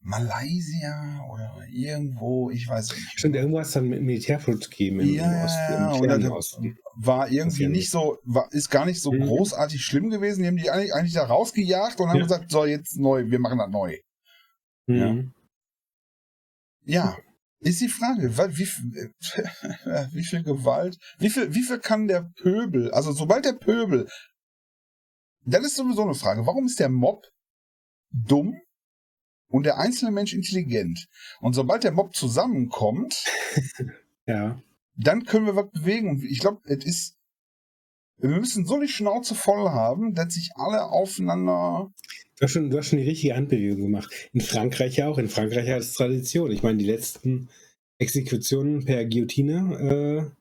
Speaker 1: Malaysia oder irgendwo, ich weiß
Speaker 2: nicht. Stimmt, irgendwo ist dann mit Militärflug gegeben
Speaker 1: im, ja, Osten, im oder Osten. War irgendwie nicht so, war, ist gar nicht so mhm. großartig schlimm gewesen. Die haben die eigentlich, eigentlich da rausgejagt und haben gesagt, so jetzt neu, wir machen das neu.
Speaker 2: Mhm.
Speaker 1: Ja. Ja, ist die Frage, wie, wie viel Gewalt, wie viel, wie viel kann der Pöbel, also sobald der Pöbel, das ist sowieso eine Frage, warum ist der Mob dumm und der einzelne Mensch intelligent? Und sobald der Mob zusammenkommt,
Speaker 2: ja.
Speaker 1: dann können wir was bewegen. Und ich glaube, es ist, wir müssen so die Schnauze voll haben, dass sich alle aufeinander
Speaker 2: Du hast, schon, du hast schon die richtige Handbewegung gemacht. In Frankreich ja auch. In Frankreich hat es Tradition. Ich meine, die letzten Exekutionen per Guillotine,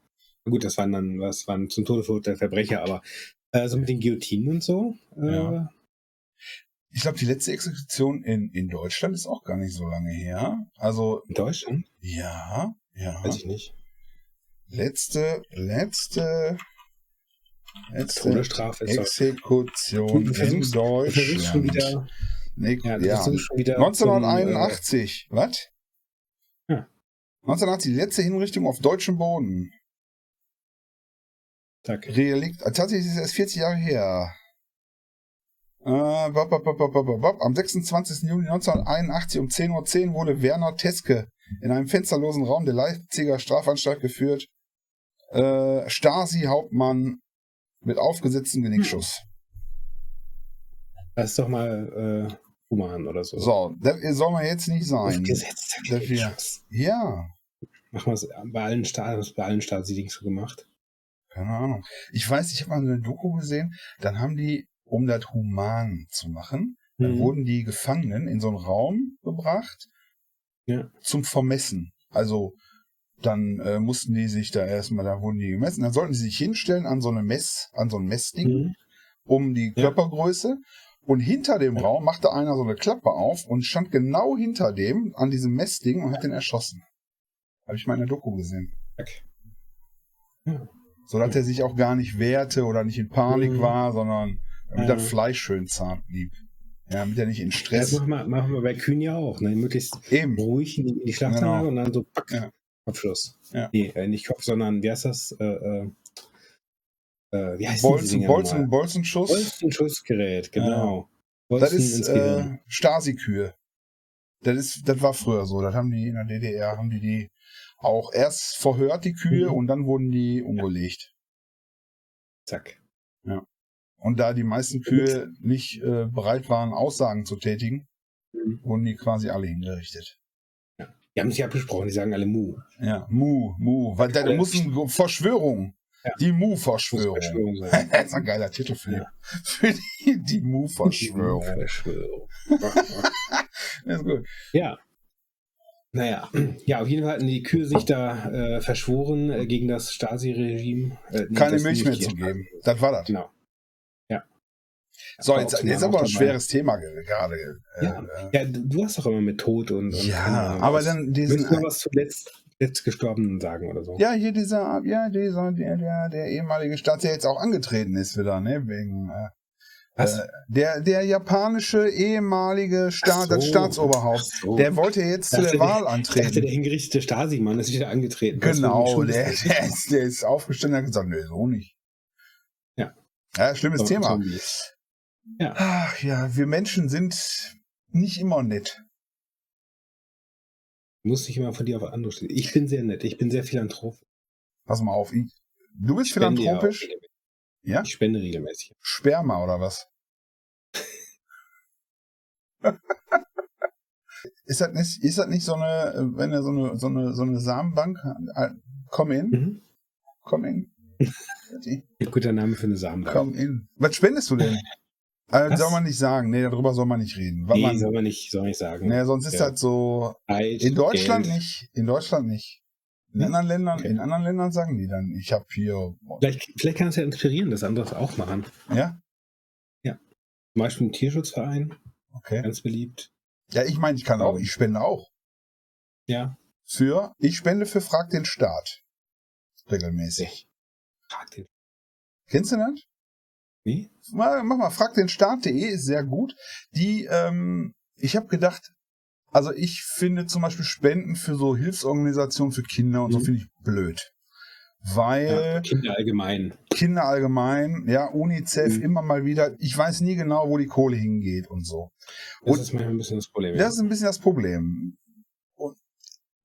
Speaker 2: äh, gut, das waren dann, was waren zum Tode verurteilte Verbrecher, aber äh, so mit den Guillotinen und so. Äh, ja.
Speaker 1: Ich glaube, die letzte Exekution in, in Deutschland ist auch gar nicht so lange her. Also.
Speaker 2: In Deutschland?
Speaker 1: Ja, ja.
Speaker 2: Weiß ich nicht.
Speaker 1: Letzte, letzte
Speaker 2: Todesstrafe ist
Speaker 1: Exekution in Deutschland.
Speaker 2: Schon wieder,
Speaker 1: nee, ja, ja. Schon wieder 1981. Zum, äh, Was?
Speaker 2: Ja.
Speaker 1: 1980, die letzte Hinrichtung auf deutschem Boden.
Speaker 2: Danke.
Speaker 1: Relikt, tatsächlich ist es erst 40 Jahre her. Äh, bop, bop, bop, Am 26. Juni 1981 um 10.10 Uhr 10 wurde Werner Teske in einem fensterlosen Raum der Leipziger Strafanstalt geführt. Äh, Stasi-Hauptmann mit aufgesetztem Genickschuss.
Speaker 2: Das ist doch mal äh, human oder so.
Speaker 1: So, das soll man jetzt nicht sein.
Speaker 2: Aufgesetzter
Speaker 1: Genickschuss. Ja.
Speaker 2: Machen wir es bei allen Staaten, bei allen Stasi-Dings so gemacht.
Speaker 1: Keine Ahnung. Ich weiß, ich habe mal eine Doku gesehen, dann haben die, um das human zu machen, dann mhm. wurden die Gefangenen in so einen Raum gebracht
Speaker 2: ja.
Speaker 1: zum Vermessen. Also dann äh, mussten die sich da erstmal, da wurden die gemessen, dann sollten sie sich hinstellen an so eine Mess, an so ein Messding, mhm. um die Körpergröße. Und hinter dem. Raum machte einer so eine Klappe auf und stand genau hinter dem an diesem Messding und hat den erschossen. Habe ich mal in der Doku gesehen.
Speaker 2: Okay.
Speaker 1: Ja. So dass er sich auch gar nicht wehrte oder nicht in Panik mhm. war, sondern damit ja. das Fleisch schön zart blieb. Ja, damit er nicht in Stress.
Speaker 2: Das machen wir, machen wir bei Kühen ja auch, ne? Möglichst
Speaker 1: Eben.
Speaker 2: ruhig in die, Schlachtanlage genau. und dann so pack,
Speaker 1: ja.
Speaker 2: Kopfschuss.
Speaker 1: Ja.
Speaker 2: Nee, äh, nicht Kopf, sondern wie heißt das? Äh, äh, äh wie heißt
Speaker 1: Bolzen, Bolzen, Bolzenschuss.
Speaker 2: Bolzenschussgerät, genau.
Speaker 1: Ja. das ist äh, Stasi-Kühe. Das, ist, das war früher so. Das haben die in der DDR, haben die die auch erst verhört, die Kühe, mhm. und dann wurden die umgelegt.
Speaker 2: Zack.
Speaker 1: Ja. Und da die meisten Kühe nicht äh, bereit waren, Aussagen zu tätigen, mhm. wurden die quasi alle hingerichtet.
Speaker 2: Die haben sich abgesprochen, die sagen alle Mu.
Speaker 1: Ja, Mu, Mu. Weil da muss eine Verschwörung. Ja. Die Mu-Verschwörung. das ist ein geiler Titel für, ja. für die, die Mu-Verschwörung. Ist gut.
Speaker 2: Ja. Naja, ja, auf jeden Fall hatten die Kühe sich da äh, verschworen äh, gegen das Stasi-Regime.
Speaker 1: Äh, Keine Milch mehr zu geben. Das war das.
Speaker 2: Genau.
Speaker 1: So, jetzt, jetzt aber ein schweres Thema gerade.
Speaker 2: Äh, ja. Äh, ja, du hast doch immer mit Tod und. und
Speaker 1: ja, und aber dann diesen.
Speaker 2: Willst du was zuletzt Gestorbenen sagen oder so?
Speaker 1: Ja, hier dieser, ja, dieser, der, der, der ehemalige Staat, der jetzt auch angetreten ist wieder, ne, wegen. Äh, was? Äh, der, der japanische ehemalige Staat, so, das Staatsoberhaupt, so. der wollte jetzt zu der, der Wahl antreten.
Speaker 2: Dachte, der hingerichtete Stasi-Mann ist wieder angetreten.
Speaker 1: Genau, der, der, ist, der ist aufgestanden und hat gesagt, nö, so nicht.
Speaker 2: Ja.
Speaker 1: Ja, schlimmes so, Thema. Ja. Ach ja, wir Menschen sind nicht immer nett.
Speaker 2: Muss nicht immer von dir auf andere stehen. Ich bin sehr nett, ich bin sehr philanthrop.
Speaker 1: Pass mal auf, ich, du bist philanthropisch?
Speaker 2: Ja? Ich spende regelmäßig.
Speaker 1: Sperma oder was? ist, das nicht, ist das nicht so eine, wenn er so eine, so eine, so eine Samenbank, äh, komm in, mhm. komm in.
Speaker 2: Guter Name für eine Samenbank.
Speaker 1: Komm in. Was spendest du denn? Also, soll man nicht sagen. Nee, darüber soll man nicht reden.
Speaker 2: nee, man, soll man nicht, soll man nicht sagen.
Speaker 1: Nee, sonst ist ja. halt so. Alt, in Deutschland Geld. nicht. In Deutschland nicht. In anderen Ländern, okay. in anderen Ländern sagen die dann, ich habe hier.
Speaker 2: Vielleicht, vielleicht kann es ja inspirieren, dass andere auch machen.
Speaker 1: Ja?
Speaker 2: Ja. Zum Beispiel ein Tierschutzverein.
Speaker 1: Okay.
Speaker 2: Ganz beliebt.
Speaker 1: Ja, ich meine, ich kann auch, ich spende auch.
Speaker 2: Ja.
Speaker 1: Für, ich spende für Frag den Staat. Regelmäßig.
Speaker 2: Frag den.
Speaker 1: Kennst du das?
Speaker 2: Wie?
Speaker 1: Mal, mach mal, frag den Staat.de ist sehr gut. Die, ähm, ich habe gedacht, also ich finde zum Beispiel Spenden für so Hilfsorganisationen für Kinder und mhm. so finde ich blöd. Weil. Ja,
Speaker 2: Kinder allgemein.
Speaker 1: Kinder allgemein, ja, UNICEF mhm. immer mal wieder. Ich weiß nie genau, wo die Kohle hingeht und so.
Speaker 2: Das und ist manchmal ein bisschen das Problem.
Speaker 1: Das ist ein bisschen das Problem. Und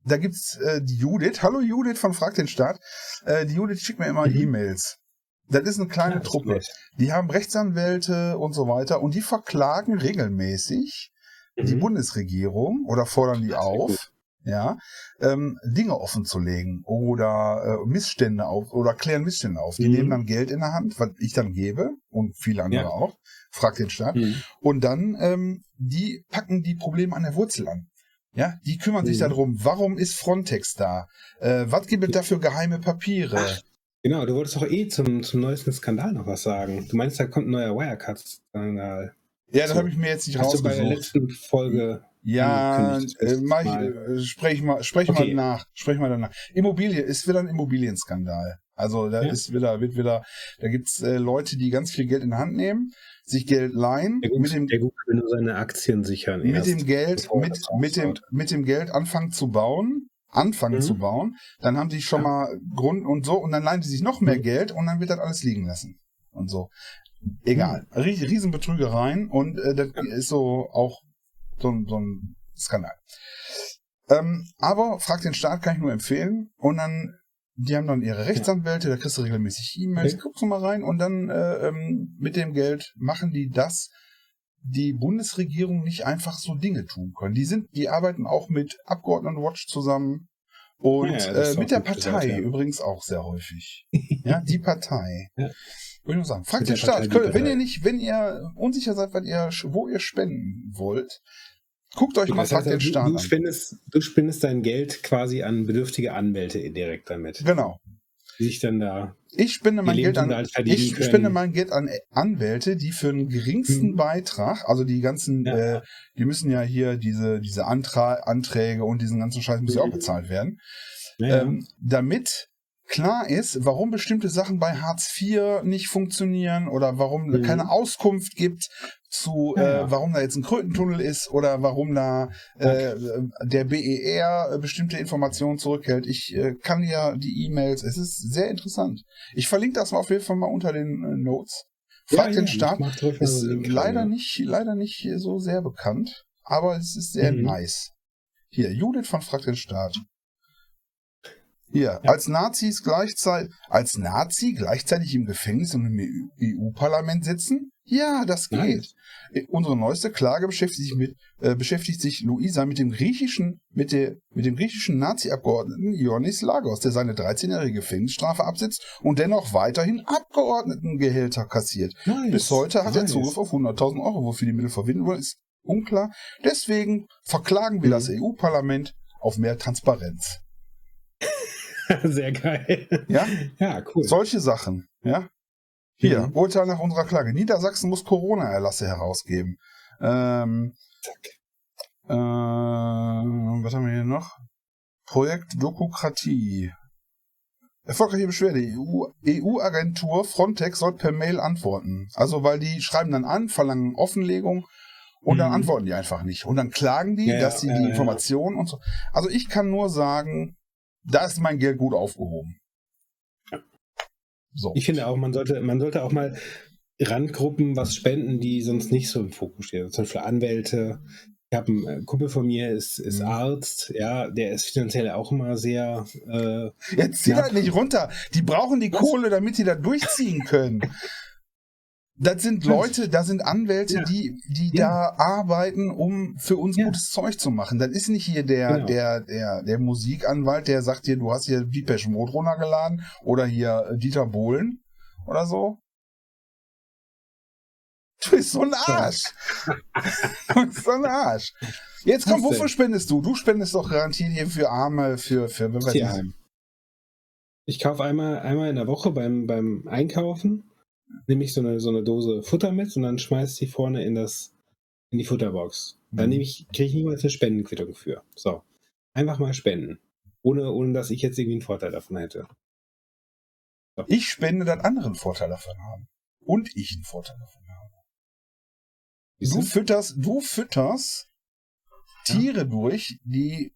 Speaker 1: da gibt's äh, die Judith. Hallo Judith von Frag den Staat. Äh, die Judith schickt mir immer mhm. E-Mails. Das ist eine kleine ja, Truppe. Die haben Rechtsanwälte und so weiter und die verklagen regelmäßig mhm. die Bundesregierung oder fordern die auf, ja, ähm, Dinge offen zu legen oder äh, Missstände auf oder klären Missstände auf. Die mhm. nehmen dann Geld in der Hand, was ich dann gebe und viele andere ja. auch, fragt den Staat. Mhm. Und dann ähm, die packen die Probleme an der Wurzel an. Ja, die kümmern sich mhm. darum, warum ist Frontex da? Äh, was gibt es da für geheime Papiere? Ach,
Speaker 2: genau, du wolltest doch eh zum, zum neuesten Skandal noch was sagen. Du meinst, da kommt ein neuer Wirecard-Skandal.
Speaker 1: Ja, das habe ich mir jetzt nicht
Speaker 2: Hast rausgesucht. Du bei der letzten Folge.
Speaker 1: Ja, äh, mach ich, äh, sprech mal, sprech okay. mal nach, sprech mal danach. Immobilie ist wieder ein Immobilienskandal. Also da ja. ist wieder, wird wieder, da gibt's äh, Leute, die ganz viel Geld in die Hand nehmen, sich Geld leihen,
Speaker 2: der mit dem, der gut nur seine Aktien sichern.
Speaker 1: Mit erst, dem Geld, mit, mit dem, mit dem Geld anfangen zu bauen, anfangen mhm. zu bauen, dann haben die schon ja. mal Grund und so und dann leihen die sich noch mehr mhm. Geld und dann wird das alles liegen lassen und so. Egal. Hm. Riesenbetrügereien und äh, das ist so auch so, so ein Skandal. Ähm, aber Frag den Staat kann ich nur empfehlen und dann die haben dann ihre Rechtsanwälte, da kriegst du regelmäßig E-Mails, okay. guckst du mal rein und dann äh, ähm, mit dem Geld machen die das, die Bundesregierung nicht einfach so Dinge tun können. Die sind, die arbeiten auch mit Abgeordnetenwatch zusammen und ja, äh, mit der Partei gesagt, ja. übrigens auch sehr häufig. ja, die Partei. Ja. Würde ich nur sagen. Fragt den Staat. Wenn ihr nicht, wenn ihr unsicher seid, weil ihr, wo ihr spenden wollt, guckt euch mal Fragt den Staat
Speaker 2: du, spendest, du spendest dein Geld quasi an bedürftige Anwälte direkt damit.
Speaker 1: Genau.
Speaker 2: Sich dann da.
Speaker 1: Ich spende mein Geld an, ich spende mein Geld an Anwälte, die für den geringsten mhm. Beitrag, also die ganzen, ja. äh, die müssen ja hier diese, diese Antra Anträge und diesen ganzen Scheiß müssen ja auch mhm. bezahlt werden. Ja. Ähm, damit klar ist, warum bestimmte Sachen bei Hartz IV nicht funktionieren oder warum mhm. keine Auskunft gibt zu, ja, äh, warum da jetzt ein Krötentunnel ist oder warum da äh, der BER bestimmte Informationen zurückhält. Ich äh, kann ja die E-Mails, es ist sehr interessant. Ich verlinke das mal auf jeden Fall mal unter den äh, Notes. Frag ja, den Staat ist leider nicht, leider nicht so sehr bekannt, aber es ist sehr mhm. nice. Hier, Judith von Frag den Staat. Hier, ja. als Nazis gleichzeitig, als Nazi gleichzeitig im Gefängnis und im EU-Parlament sitzen? Ja, das geht. Nein. Äh, unsere neueste Klage beschäftigt sich mit, äh, beschäftigt sich Luisa mit dem griechischen, mit der, mit dem griechischen Nazi-Abgeordneten Ioannis Lagos, der seine 13-jährige Gefängnisstrafe absitzt und dennoch weiterhin Abgeordnetengehälter kassiert. Nice. Bis heute hat nice. er Zugriff auf 100.000 Euro, wofür die Mittel verwenden wollen, ist unklar. Deswegen verklagen wir mhm. das EU-Parlament auf mehr Transparenz.
Speaker 2: Sehr geil.
Speaker 1: Ja?
Speaker 2: Ja, cool.
Speaker 1: Solche Sachen, ja. Hier, mhm. Urteil nach unserer Klage. Niedersachsen muss Corona-Erlasse herausgeben. Ähm, Zack. Äh, was haben wir hier noch? Projekt Dokokratie. Erfolgreiche Beschwerde. EU-Agentur EU Frontex soll per Mail antworten. Also, weil die schreiben dann an, verlangen Offenlegung und mhm. dann antworten die einfach nicht. Und dann klagen die, ja, dass sie ja, die Informationen ja. und so. Also, ich kann nur sagen, da ist mein Geld gut aufgehoben.
Speaker 2: So. Ich finde auch, man sollte, man sollte auch mal Randgruppen was spenden, die sonst nicht so im Fokus stehen. Zum Beispiel Anwälte, ich habe einen äh, Kumpel von mir, ist, ist mhm. Arzt, ja, der ist finanziell auch immer sehr. Äh,
Speaker 1: Jetzt zieh halt nicht runter. Die brauchen die Was? Kohle, damit sie da durchziehen können. Das sind Leute, da sind Anwälte, ja. die, die ja. da arbeiten, um für uns ja. gutes Zeug zu machen. Das ist nicht hier der, genau. der, der, der Musikanwalt, der sagt dir, du hast hier Depeche Mode runtergeladen oder hier Dieter Bohlen oder so. Du bist so ein Arsch. du bist so ein Arsch. Jetzt komm, wofür spendest du? Du spendest doch garantiert hier für Arme, für, für
Speaker 2: Tierheim. Ich kaufe einmal, einmal in der Woche beim, beim Einkaufen, nehme ich so eine, so eine Dose Futter mit und dann schmeiße ich die vorne in, das, in die Futterbox. Da mhm. ich, kriege ich niemals eine Spendenquittung für. So. Einfach mal spenden. Ohne, ohne dass ich jetzt irgendwie einen Vorteil davon hätte.
Speaker 1: So. Ich spende, dass andere einen Vorteil davon haben. Und ich einen Vorteil davon habe. Du fütterst, du fütterst Tiere ja. durch, die,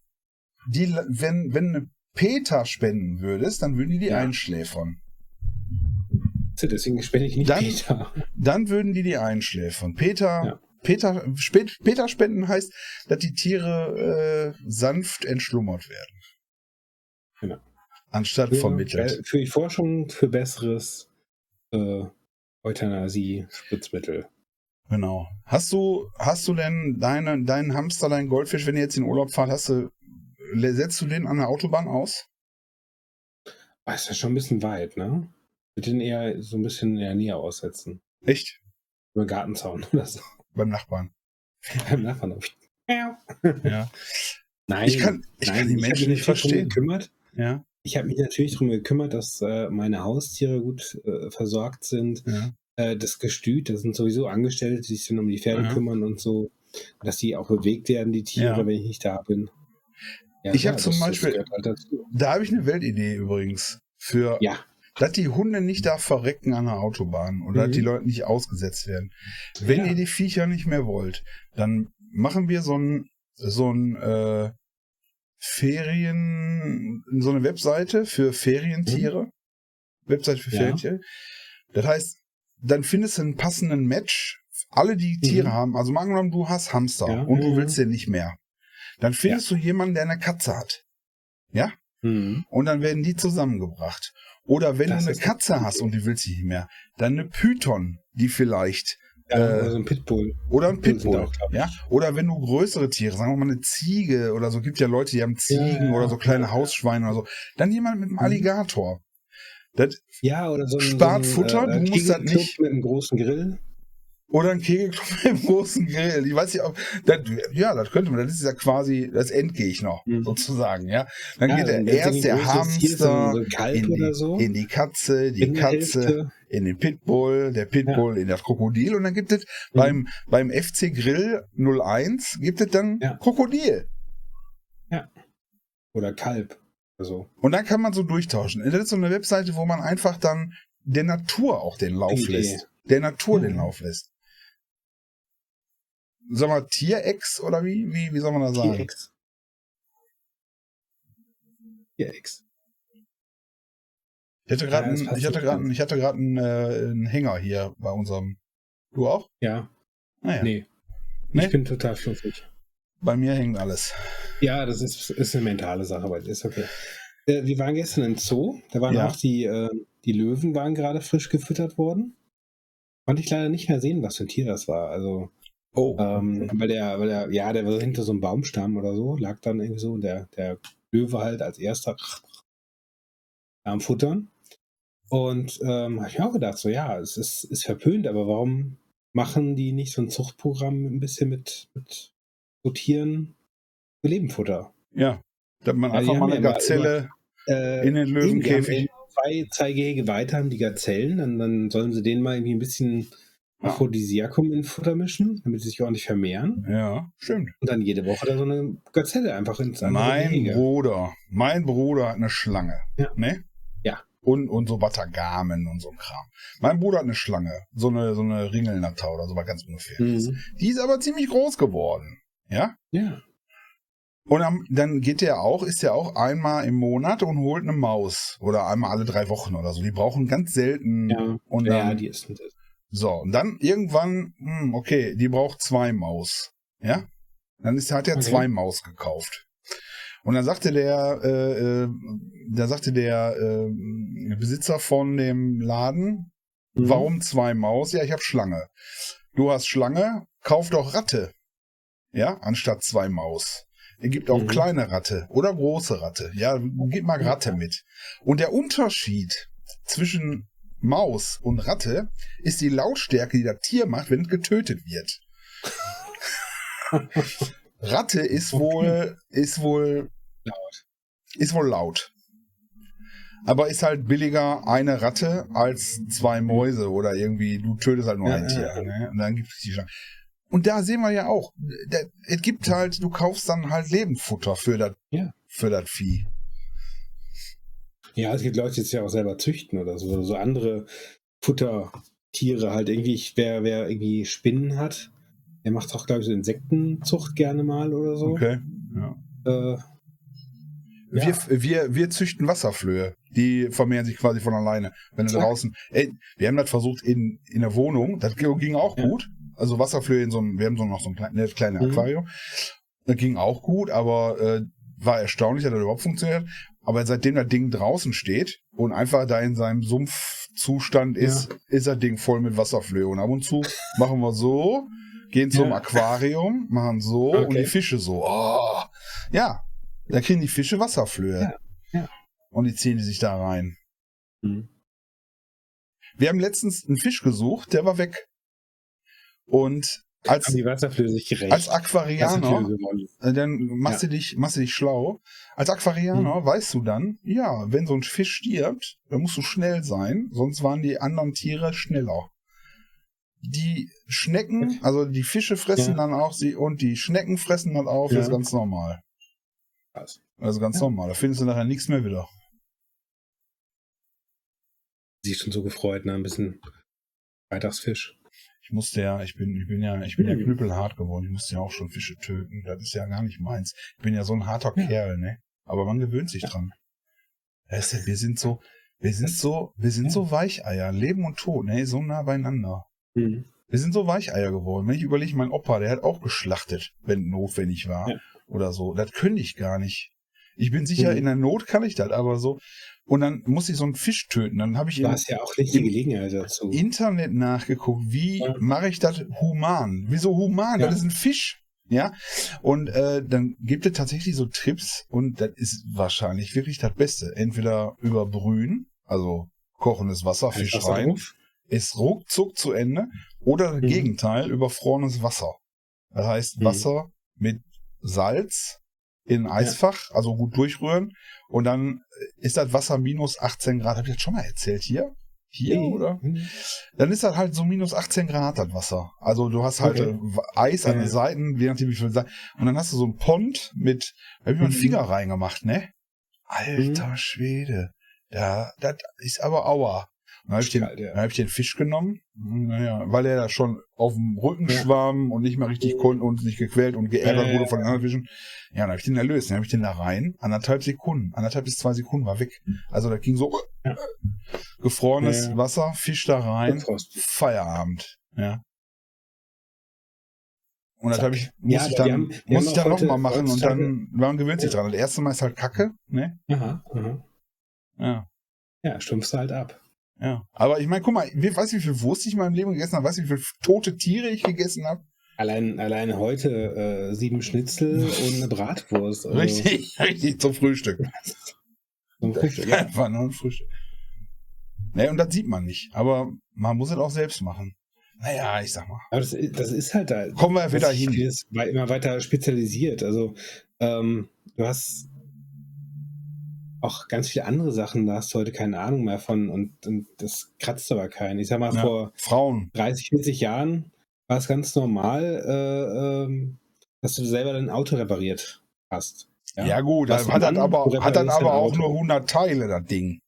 Speaker 1: die, wenn, wenn eine Peter spenden würdest, dann würden die die ja. einschläfern.
Speaker 2: Deswegen spende ich nicht
Speaker 1: dann,
Speaker 2: Peter.
Speaker 1: Dann würden die die einschläfern. Peter, ja. Peter, Peter spenden heißt, dass die Tiere äh, sanft entschlummert werden. Genau. Anstatt für, vermittelt.
Speaker 2: Für die Forschung für besseres äh, Euthanasie-Spritzmittel.
Speaker 1: Genau. Hast du, hast du denn deine, deinen Hamster, deinen Goldfisch, wenn ihr jetzt in Urlaub fahrt, hast du, setzt du den an der Autobahn aus?
Speaker 2: Oh, ist ja schon ein bisschen weit, ne? Ich würde den eher so ein bisschen eher näher aussetzen.
Speaker 1: Echt?
Speaker 2: Über Gartenzaun oder so.
Speaker 1: Beim Nachbarn.
Speaker 2: Beim Nachbarn.
Speaker 1: ja. Nein, ich kann, ich nein, kann die Menschen nicht verstehen.
Speaker 2: Gekümmert.
Speaker 1: Ja.
Speaker 2: Ich habe mich natürlich darum gekümmert, dass äh, meine Haustiere gut äh, versorgt sind. Ja. Äh, das Gestüt, das sind sowieso Angestellte, die sich dann um die Pferde ja. kümmern und so. Dass die auch bewegt werden, die Tiere, ja. wenn ich nicht da bin.
Speaker 1: Ja, ich habe zum Beispiel, halt da habe ich eine Weltidee übrigens für,
Speaker 2: ja.
Speaker 1: Dass die Hunde nicht da verrecken an der Autobahn oder mhm. dass die Leute nicht ausgesetzt werden. Wenn ihr die Viecher nicht mehr wollt, dann machen wir so ein, so ein äh, Ferien, so eine Webseite für Ferientiere. Mhm. Webseite für Ferientiere. Das heißt, dann findest du einen passenden Match. Alle, die Tiere mhm. haben, also mal angenommen, du hast Hamster ja. und du willst den nicht mehr. Dann findest ja. du jemanden, der eine Katze hat. Ja? Mhm. Und dann werden die zusammengebracht. Oder wenn das du eine Katze hast und die willst nicht mehr, dann eine Python, die vielleicht
Speaker 2: ja, äh, oder so ein Pitbull.
Speaker 1: Oder ein Pitbull. Auch, ja? Oder wenn du größere Tiere, sagen wir mal eine Ziege oder so, gibt ja Leute, die haben Ziegen ja, oder so kleine Hausschweine oder so. Dann jemand mit einem mhm. Alligator.
Speaker 2: Das ja, oder so ein,
Speaker 1: spart so ein, Futter, äh, du musst das nicht.
Speaker 2: Mit einem großen Grill.
Speaker 1: Oder ein mit einem großen Grill. Ich weiß nicht, ob, das, ja, das könnte man, das ist ja quasi das Endgegner, mhm. sozusagen, ja. Dann ja, geht der erst der Hamster in, die, so. in die Katze, die in Katze in den Pitbull, der Pitbull ja. in das Krokodil und dann gibt es mhm. beim, beim FC Grill 01 gibt es dann ja. Krokodil.
Speaker 2: Ja. Oder Kalb. Also.
Speaker 1: Und dann kann man so durchtauschen. Das ist so eine Webseite, wo man einfach dann der Natur auch den Lauf okay. lässt. Der Natur mhm. den Lauf lässt. Sag mal, Tierex oder wie? Wie, wie soll man das sagen? Tierex.
Speaker 2: Tierex.
Speaker 1: Ich hatte gerade ja, einen, ich hatte gerade ich hatte gerade einen, äh, einen Hänger hier bei unserem. Du auch?
Speaker 2: Ja. Naja. Ah, nee. nee. Ich bin total fluffig.
Speaker 1: Bei mir hängt alles.
Speaker 2: Ja, das ist, ist eine mentale Sache, aber ist okay. Äh, wir waren gestern im Zoo. Da waren ja. auch die, äh, die Löwen waren gerade frisch gefüttert worden. Konnte ich leider nicht mehr sehen, was für ein Tier das war. Also, oh. Ähm, weil der, weil der, ja, der war hinter so einem Baumstamm oder so, lag dann irgendwie so, der, der Löwe halt als erster am Futtern. Und ähm, habe ich mir auch gedacht, so ja, es ist, ist verpönt, aber warum machen die nicht so ein Zuchtprogramm ein bisschen mit, mit so Tieren für Lebenfutter?
Speaker 1: Ja, dass man einfach mal eine Gazelle immer, äh, in den Löwenkäfig.
Speaker 2: zwei, zwei Gehege weiter haben die Gazellen, dann, dann sollen sie denen mal irgendwie ein bisschen Aphrodisiakum in Futter mischen, damit sie sich ordentlich vermehren.
Speaker 1: Ja, stimmt.
Speaker 2: Und dann jede Woche da so eine Gazelle einfach ins
Speaker 1: andere Mein Gehege. Bruder, mein Bruder hat eine Schlange.
Speaker 2: Ja.
Speaker 1: Ne?
Speaker 2: Ja.
Speaker 1: Und, und so Watagamen und so ein Kram. Mein Bruder hat eine Schlange, so eine, so eine Ringelnatter oder so was ganz ungefähr. Mhm. Die ist aber ziemlich groß geworden. Ja?
Speaker 2: Ja.
Speaker 1: Und dann geht der auch, ist der auch einmal im Monat und holt eine Maus. Oder einmal alle drei Wochen oder so. Die brauchen ganz selten.
Speaker 2: Ja,
Speaker 1: und
Speaker 2: dann, ja die ist.
Speaker 1: So, und dann irgendwann, hm, okay, die braucht zwei Maus. Ja? Dann ist, hat er okay. zwei Maus gekauft. Und dann sagte der, äh, äh, da sagte der äh, Besitzer von dem Laden, mhm. warum zwei Maus? Ja, ich habe Schlange. Du hast Schlange, kauf doch Ratte. Ja, anstatt zwei Maus. Er gibt auch mhm. kleine Ratte oder große Ratte. Ja, gib mal Ratte mit. Und der Unterschied zwischen Maus und Ratte ist die Lautstärke, die das Tier macht, wenn es getötet wird. Ratte ist wohl, ist wohl
Speaker 2: laut.
Speaker 1: Ist wohl laut. Aber ist halt billiger eine Ratte als zwei Mäuse oder irgendwie, du tötest halt nur ja, ein Tier. Ja, ne? Und dann gibt es die Chance. Und da sehen wir ja auch, es gibt halt, du kaufst dann halt Lebendfutter für das
Speaker 2: ja.
Speaker 1: für das Vieh.
Speaker 2: Ja, es gibt Leute, die es ja auch selber züchten oder so, so andere Futtertiere halt irgendwie. wer, wer irgendwie Spinnen hat, der macht auch, glaube ich, so Insektenzucht gerne mal oder so.
Speaker 1: Okay,
Speaker 2: ja. Äh,
Speaker 1: wir, ja. wir, wir züchten Wasserflöhe. Die vermehren sich quasi von alleine. Wenn du draußen. Ey, wir haben das versucht in, in der Wohnung. Das ging auch ja. gut. Also Wasserflöhe in so einem, wir haben so noch so ein kleines kleine mhm. Aquarium. Das ging auch gut, aber äh, war erstaunlich, dass das überhaupt funktioniert. Aber seitdem das Ding draußen steht und einfach da in seinem Sumpfzustand ist, ja. ist das Ding voll mit Wasserflöhe. Und ab und zu machen wir so, gehen zum ja. Aquarium, machen so okay. und die Fische so. Oh. Ja, da kriegen die Fische Wasserflöhe.
Speaker 2: Ja.
Speaker 1: Und die ziehen die sich da rein.
Speaker 2: Mhm.
Speaker 1: Wir haben letztens einen Fisch gesucht, der war weg. Und als,
Speaker 2: die Wasserflöhe sich gerecht.
Speaker 1: als Aquarianer, dann machst, ja. du dich, machst du dich schlau. Als Aquarianer mhm. weißt du dann, ja, wenn so ein Fisch stirbt, dann musst du schnell sein, sonst waren die anderen Tiere schneller. Die Schnecken, also die Fische fressen ja. dann auch sie und die Schnecken fressen dann auf, ja. das ist ganz normal.
Speaker 2: Was?
Speaker 1: Also ganz normal, da findest du nachher nichts mehr wieder.
Speaker 2: Sie ist schon so gefreut, ne? Ein bisschen Freitagsfisch.
Speaker 1: Ich musste ja, ich bin, ich bin ja, ich bin ja knüppelhart geworden. Ich musste ja auch schon Fische töten. Das ist ja gar nicht meins. Ich bin ja so ein harter ja. Kerl, ne? Aber man gewöhnt sich ja. dran. Weißt du, wir sind so, wir sind so, wir sind ja. so Weicheier. Leben und Tod, ne? So nah beieinander.
Speaker 2: Mhm.
Speaker 1: Wir sind so Weicheier geworden. Wenn ich überlege, mein Opa, der hat auch geschlachtet, wenn notwendig war. Oder so. Das könnte ich gar nicht. Ich bin sicher, mhm. in der Not kann ich das, aber so. Und dann muss ich so einen Fisch töten. Dann habe ich
Speaker 2: hast ja auch nicht die Gelegenheit dazu.
Speaker 1: Internet nachgeguckt, wie ja. mache ich das human? Wieso human? Ja. Das ist ein Fisch. Ja, und äh, dann gibt es tatsächlich so Trips und das ist wahrscheinlich wirklich das Beste. Entweder überbrühen, also kochendes Wasser, Fisch Wasser rein, drauf. ist ruckzuck zu Ende, oder mhm. Gegenteil, überfrorenes Wasser. Das heißt mhm. Wasser mhm. mit Salz, in ein Eisfach, ja. also gut durchrühren. Und dann ist das Wasser minus 18 Grad. Hab ich das schon mal erzählt hier? Hier, nee. oder? Dann ist das halt so minus 18 Grad, das Wasser. Also du hast halt okay. Äh, Eis an den Seiten, je nachdem wie viel Seiten. Und dann hast du so einen Pond mit, da hab ich mal einen mhm. Finger reingemacht, ne? Alter mhm. Schwede. Da, das ist aber Aua. Dann habe ich, den, ja. hab ich den Fisch genommen, naja, weil er da schon auf dem Rücken ja. schwamm und nicht mehr richtig konnte und sich gequält und geärgert ja, wurde von den anderen Fischen. Ja, dann habe ich den erlöst. Dann habe ich den da rein, anderthalb Sekunden, anderthalb bis zwei Sekunden war weg. Also da ging so gefrorenes Wasser, Fisch da rein, Feierabend. Ja. Und das habe ich, muss ja, ich dann, haben, muss ich dann nochmal machen und dann, man gewöhnt sich dran. Das erste Mal ist halt Kacke, ne?
Speaker 2: Aha, aha.
Speaker 1: Ja.
Speaker 2: Ja, stumpfst halt ab.
Speaker 1: Ja. Aber ich meine, guck mal, ich weiß, wie viel Wurst ich in meinem Leben gegessen habe, weißt du, wie viele tote Tiere ich gegessen habe?
Speaker 2: Allein, allein heute äh, sieben Schnitzel und eine Bratwurst.
Speaker 1: Also. Richtig, richtig, zum Frühstück.
Speaker 2: zum Frühstück, ja.
Speaker 1: Einfach nur ein Frühstück. Naja, und das sieht man nicht. Aber man muss es auch selbst machen. Naja, ich sag mal.
Speaker 2: Aber das, das ist halt da.
Speaker 1: Kommen wir wieder hin.
Speaker 2: Ist immer weiter spezialisiert. Also, ähm, du hast auch ganz viele andere Sachen, da hast du heute keine Ahnung mehr von und, und das kratzt aber keinen. Ich sag mal,
Speaker 1: Ja,
Speaker 2: vor
Speaker 1: Frauen.
Speaker 2: 30, 40 Jahren war es ganz normal, äh, ähm, dass du selber dein Auto repariert hast.
Speaker 1: Ja, gut,
Speaker 2: Was
Speaker 1: das hat
Speaker 2: dann?
Speaker 1: aber, hat
Speaker 2: reparierst
Speaker 1: aber auch
Speaker 2: Auto.
Speaker 1: nur 100 Teile, das Ding.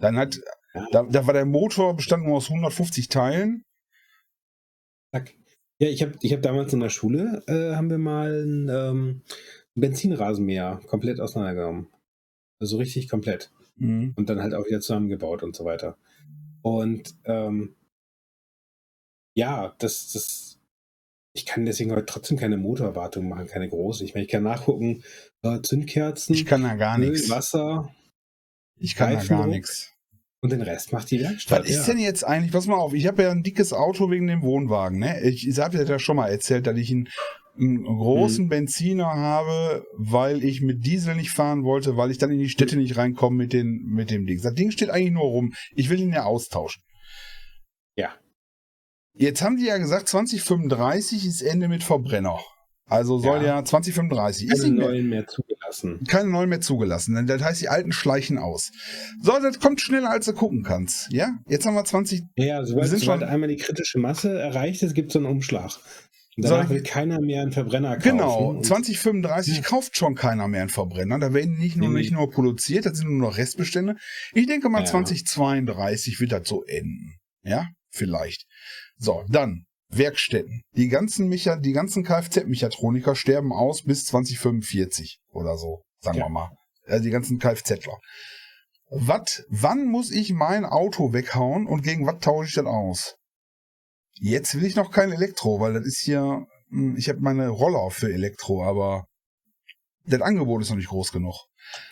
Speaker 1: Dann hat,
Speaker 2: Ja.
Speaker 1: da, da war der Motor bestand nur aus 150 Teilen.
Speaker 2: Zack. Ja, ich habe ich hab damals in der Schule, äh, haben wir mal ein ähm, Benzinrasenmäher komplett auseinandergenommen. Also richtig komplett.
Speaker 1: Mhm.
Speaker 2: Und dann halt auch wieder zusammengebaut und so weiter. Und ähm, ja, das, das, ich kann deswegen heute trotzdem keine Motorwartung machen, keine große. Ich meine, ich kann nachgucken, äh, Zündkerzen,
Speaker 1: Ich kann da gar nichts.
Speaker 2: Wasser
Speaker 1: Ich kann da gar nichts.
Speaker 2: und den Rest macht die Werkstatt.
Speaker 1: Was ist
Speaker 2: ja.
Speaker 1: denn jetzt eigentlich, pass mal auf, ich habe ja ein dickes Auto wegen dem Wohnwagen, ne? Ich, ich habe ja schon mal erzählt, dass ich einen, einen großen
Speaker 2: Mhm.
Speaker 1: Benziner habe, weil ich mit Diesel nicht fahren wollte, weil ich dann in die Städte nicht reinkomme mit, den, mit dem Ding. Das Ding steht eigentlich nur rum. Ich will ihn ja austauschen.
Speaker 2: Ja.
Speaker 1: Jetzt haben die ja gesagt, 2035 ist Ende mit Verbrenner. Also soll ja,
Speaker 2: Ja.
Speaker 1: 2035 ist
Speaker 2: keine
Speaker 1: mehr,
Speaker 2: neuen mehr zugelassen.
Speaker 1: keine neuen mehr zugelassen. Das heißt, die alten schleichen aus. So, das kommt schneller, als du gucken kannst. Ja? Jetzt haben wir 20,
Speaker 2: Ja, sobald,
Speaker 1: sind
Speaker 2: sobald
Speaker 1: schon-
Speaker 2: einmal die kritische Masse erreicht ist, gibt es so einen Umschlag. Danach
Speaker 1: ich-
Speaker 2: will keiner mehr einen Verbrenner kaufen.
Speaker 1: Genau,
Speaker 2: Und
Speaker 1: 2035
Speaker 2: Ja.
Speaker 1: kauft schon keiner mehr einen Verbrenner. Da werden nicht nur,
Speaker 2: Nee,
Speaker 1: nicht nur produziert, das sind nur noch Restbestände. Ich denke mal,
Speaker 2: Ja.
Speaker 1: 2032 wird das so enden. Ja, vielleicht. So, dann Werkstätten. Die ganzen Mecha die ganzen Kfz-Mechatroniker sterben aus bis 2045 oder so, sagen
Speaker 2: Ja.
Speaker 1: wir mal. Also die ganzen Kfzler. Was, wann muss ich mein Auto weghauen und gegen was tausche ich das aus? Jetzt will ich noch kein Elektro, weil das ist hier, hm, ich habe meine Roller für Elektro, aber das Angebot ist noch nicht groß genug.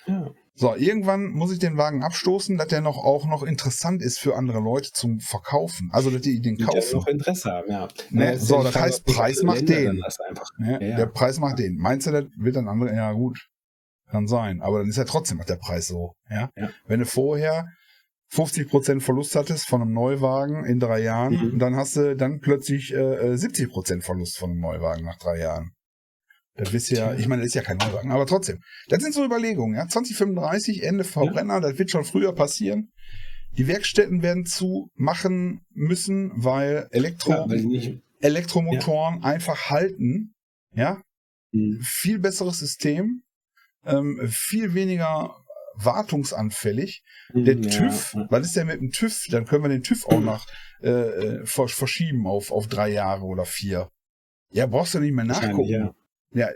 Speaker 2: ja.
Speaker 1: So, irgendwann muss ich den Wagen abstoßen, dass der noch auch noch interessant ist für andere Leute zum Verkaufen. Also, dass die den
Speaker 2: Die
Speaker 1: kaufen.
Speaker 2: noch Interesse haben, ja.
Speaker 1: Ne, so, das
Speaker 2: Frage,
Speaker 1: heißt, Preis macht den. Ne?
Speaker 2: Ja, ja.
Speaker 1: Der Preis macht den. Meinst du, das wird dann andere? Ja, gut. Kann sein. Aber dann ist ja trotzdem der Preis so. Ja. Wenn du vorher 50% Verlust hattest von einem Neuwagen in drei Jahren,
Speaker 2: Mhm.
Speaker 1: dann hast du dann plötzlich äh, äh, 70% Verlust von einem Neuwagen nach drei Jahren. Das ihr ja, ich meine, das ist ja kein Neuwagen, aber trotzdem. Das sind so Überlegungen, ja. 2035, Ende Verbrenner, das wird schon früher passieren. Die Werkstätten werden zu machen müssen, weil Elektro,
Speaker 2: Ja, weil
Speaker 1: Elektromotoren einfach halten. Ja,
Speaker 2: Mhm.
Speaker 1: viel besseres System, ähm, viel weniger wartungsanfällig. Der
Speaker 2: Ja,
Speaker 1: TÜV,
Speaker 2: ja.
Speaker 1: was ist denn mit dem TÜV? Dann können wir den TÜV auch nach äh, äh, vers- verschieben auf, auf drei Jahre oder vier. Ja, brauchst du nicht mehr nachgucken.
Speaker 2: Ja.
Speaker 1: Ja,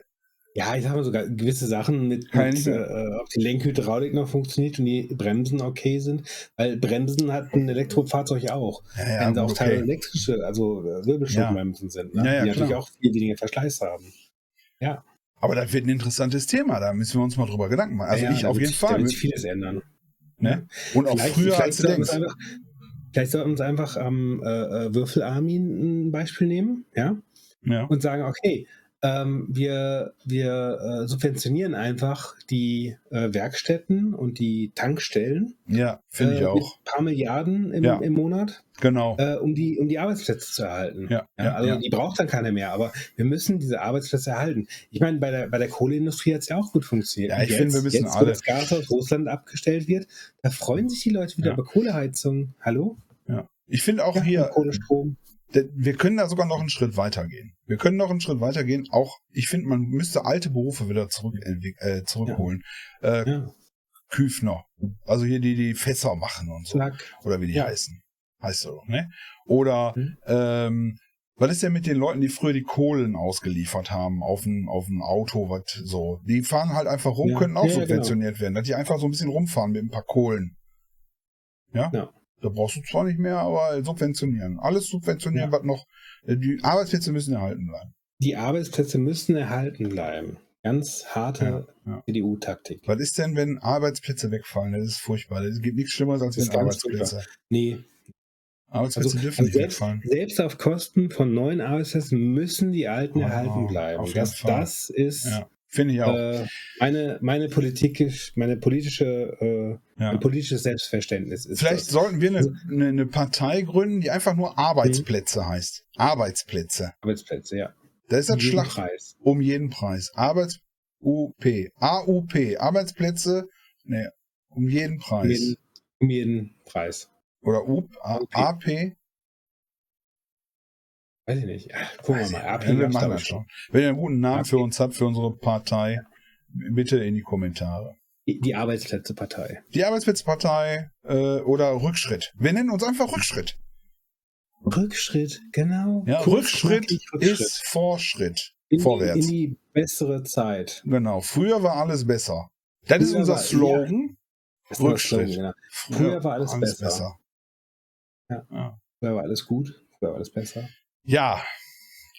Speaker 2: ja, ich sag mal sogar gewisse Sachen mit, mit äh, ob die Lenkhydraulik noch funktioniert und die Bremsen okay sind, weil Bremsen hat ein Elektrofahrzeug auch.
Speaker 1: ja, ja,
Speaker 2: wenn
Speaker 1: gut,
Speaker 2: auch teilweise
Speaker 1: okay.
Speaker 2: elektrische, also äh, Wirbelstrombremsen sind, ne?
Speaker 1: Ja, ja,
Speaker 2: die natürlich auch viel weniger Verschleiß haben.
Speaker 1: Aber das wird ein interessantes Thema, da müssen wir uns mal drüber Gedanken machen. Also
Speaker 2: ja,
Speaker 1: ich auf jeden
Speaker 2: sich- Da
Speaker 1: Fall.
Speaker 2: wird sich vieles ändern.
Speaker 1: Ne? Und auch
Speaker 2: Vielleicht-
Speaker 1: früher,
Speaker 2: vielleicht
Speaker 1: als du
Speaker 2: sollten wir
Speaker 1: denkst.
Speaker 2: uns einfach, vielleicht sollten wir uns einfach am äh, äh, Würfelarmin ein Beispiel nehmen, ja,
Speaker 1: Ja.
Speaker 2: und sagen, okay, ähm, wir, wir äh, subventionieren einfach die äh, Werkstätten und die Tankstellen
Speaker 1: Ja, finde ich
Speaker 2: äh,
Speaker 1: auch.
Speaker 2: mit ein paar Milliarden im,
Speaker 1: Ja.
Speaker 2: im Monat,
Speaker 1: Genau.
Speaker 2: äh, um, die, um die Arbeitsplätze zu erhalten.
Speaker 1: Ja, ja,
Speaker 2: also die braucht dann keiner mehr, aber wir müssen diese Arbeitsplätze erhalten. Ich meine, bei der, bei der Kohleindustrie hat es ja auch gut funktioniert.
Speaker 1: Ja, ich finde, wir müssen
Speaker 2: jetzt, wo
Speaker 1: alle-
Speaker 2: das Gas aus Russland abgestellt wird, da freuen sich die Leute wieder über Kohleheizung. Hallo?
Speaker 1: Ja. Ich finde auch
Speaker 2: Ja,
Speaker 1: hier, wir können da sogar noch einen Schritt weitergehen. Wir können noch einen Schritt weitergehen. Auch, ich finde, man müsste alte Berufe wieder zurück, äh, zurückholen. Äh,
Speaker 2: Ja,
Speaker 1: Küfner. Also hier die, die Fässer machen und so.
Speaker 2: Lack.
Speaker 1: Oder wie die
Speaker 2: Ja.
Speaker 1: heißen. Heißt so, ne? Oder,
Speaker 2: Mhm.
Speaker 1: ähm, was ist denn mit den Leuten, die früher die Kohlen ausgeliefert haben auf ein, auf ein Auto, was so? Die fahren halt einfach rum,
Speaker 2: Ja.
Speaker 1: könnten auch
Speaker 2: Ja, ja,
Speaker 1: subventioniert werden, dass die einfach so ein bisschen rumfahren mit ein paar Kohlen. Ja?
Speaker 2: Ja.
Speaker 1: Da brauchst du zwar nicht mehr, aber subventionieren. Alles subventionieren,
Speaker 2: Ja.
Speaker 1: was noch. äh, Die Arbeitsplätze müssen erhalten bleiben.
Speaker 2: Die Arbeitsplätze müssen erhalten bleiben. Ganz harte
Speaker 1: Ja, ja.
Speaker 2: CDU-Taktik.
Speaker 1: Was ist denn, wenn Arbeitsplätze wegfallen? Das ist furchtbar. Es gibt nichts Schlimmeres, als wenn Arbeitsplätze.
Speaker 2: Nee,
Speaker 1: Arbeitsplätze
Speaker 2: also,
Speaker 1: dürfen
Speaker 2: also
Speaker 1: nicht
Speaker 2: selbst,
Speaker 1: wegfallen.
Speaker 2: selbst auf Kosten von neuen Arbeitsplätzen müssen die alten
Speaker 1: Oh,
Speaker 2: erhalten bleiben. das,
Speaker 1: Fall.
Speaker 2: das ist
Speaker 1: Ja, finde ich auch.
Speaker 2: äh, meine, meine, Politik, meine politische, äh,
Speaker 1: ja.
Speaker 2: mein politisches Selbstverständnis. Ist
Speaker 1: Vielleicht
Speaker 2: das.
Speaker 1: sollten wir eine, eine, eine Partei gründen, die einfach nur Arbeitsplätze heißt. Arbeitsplätze.
Speaker 2: Arbeitsplätze, ja.
Speaker 1: Da ist das
Speaker 2: Um jeden
Speaker 1: Schlag
Speaker 2: Preis.
Speaker 1: um jeden Preis. Arbeits UP. AUP. Arbeitsplätze. Ne, Um jeden Preis.
Speaker 2: Um jeden, um jeden Preis.
Speaker 1: Oder UP. AP.
Speaker 2: Weiß ich nicht. Ja, gucken wir mal. AP
Speaker 1: Ja, wir machen das schon. Wenn ihr einen guten Namen
Speaker 2: AP.
Speaker 1: für uns habt, für unsere Partei, bitte in die Kommentare.
Speaker 2: Die, die Arbeitsplätze-Partei.
Speaker 1: Die Arbeitsplatzpartei äh, oder Rückschritt. Wir nennen uns einfach Rückschritt.
Speaker 2: Rückschritt, genau.
Speaker 1: Ja,
Speaker 2: Kurz,
Speaker 1: Rückschritt,
Speaker 2: Rückschritt.
Speaker 1: ist Fortschritt.
Speaker 2: in die,
Speaker 1: vorwärts.
Speaker 2: in die bessere Zeit.
Speaker 1: Genau. Früher war alles besser. Das ist
Speaker 2: Früher
Speaker 1: unser
Speaker 2: war-
Speaker 1: Slogan.
Speaker 2: Ist der
Speaker 1: Rückschritt.
Speaker 2: Slogan, genau. Früher war alles besser.
Speaker 1: Ja.
Speaker 2: Früher war alles gut, früher war alles besser.
Speaker 1: Ja.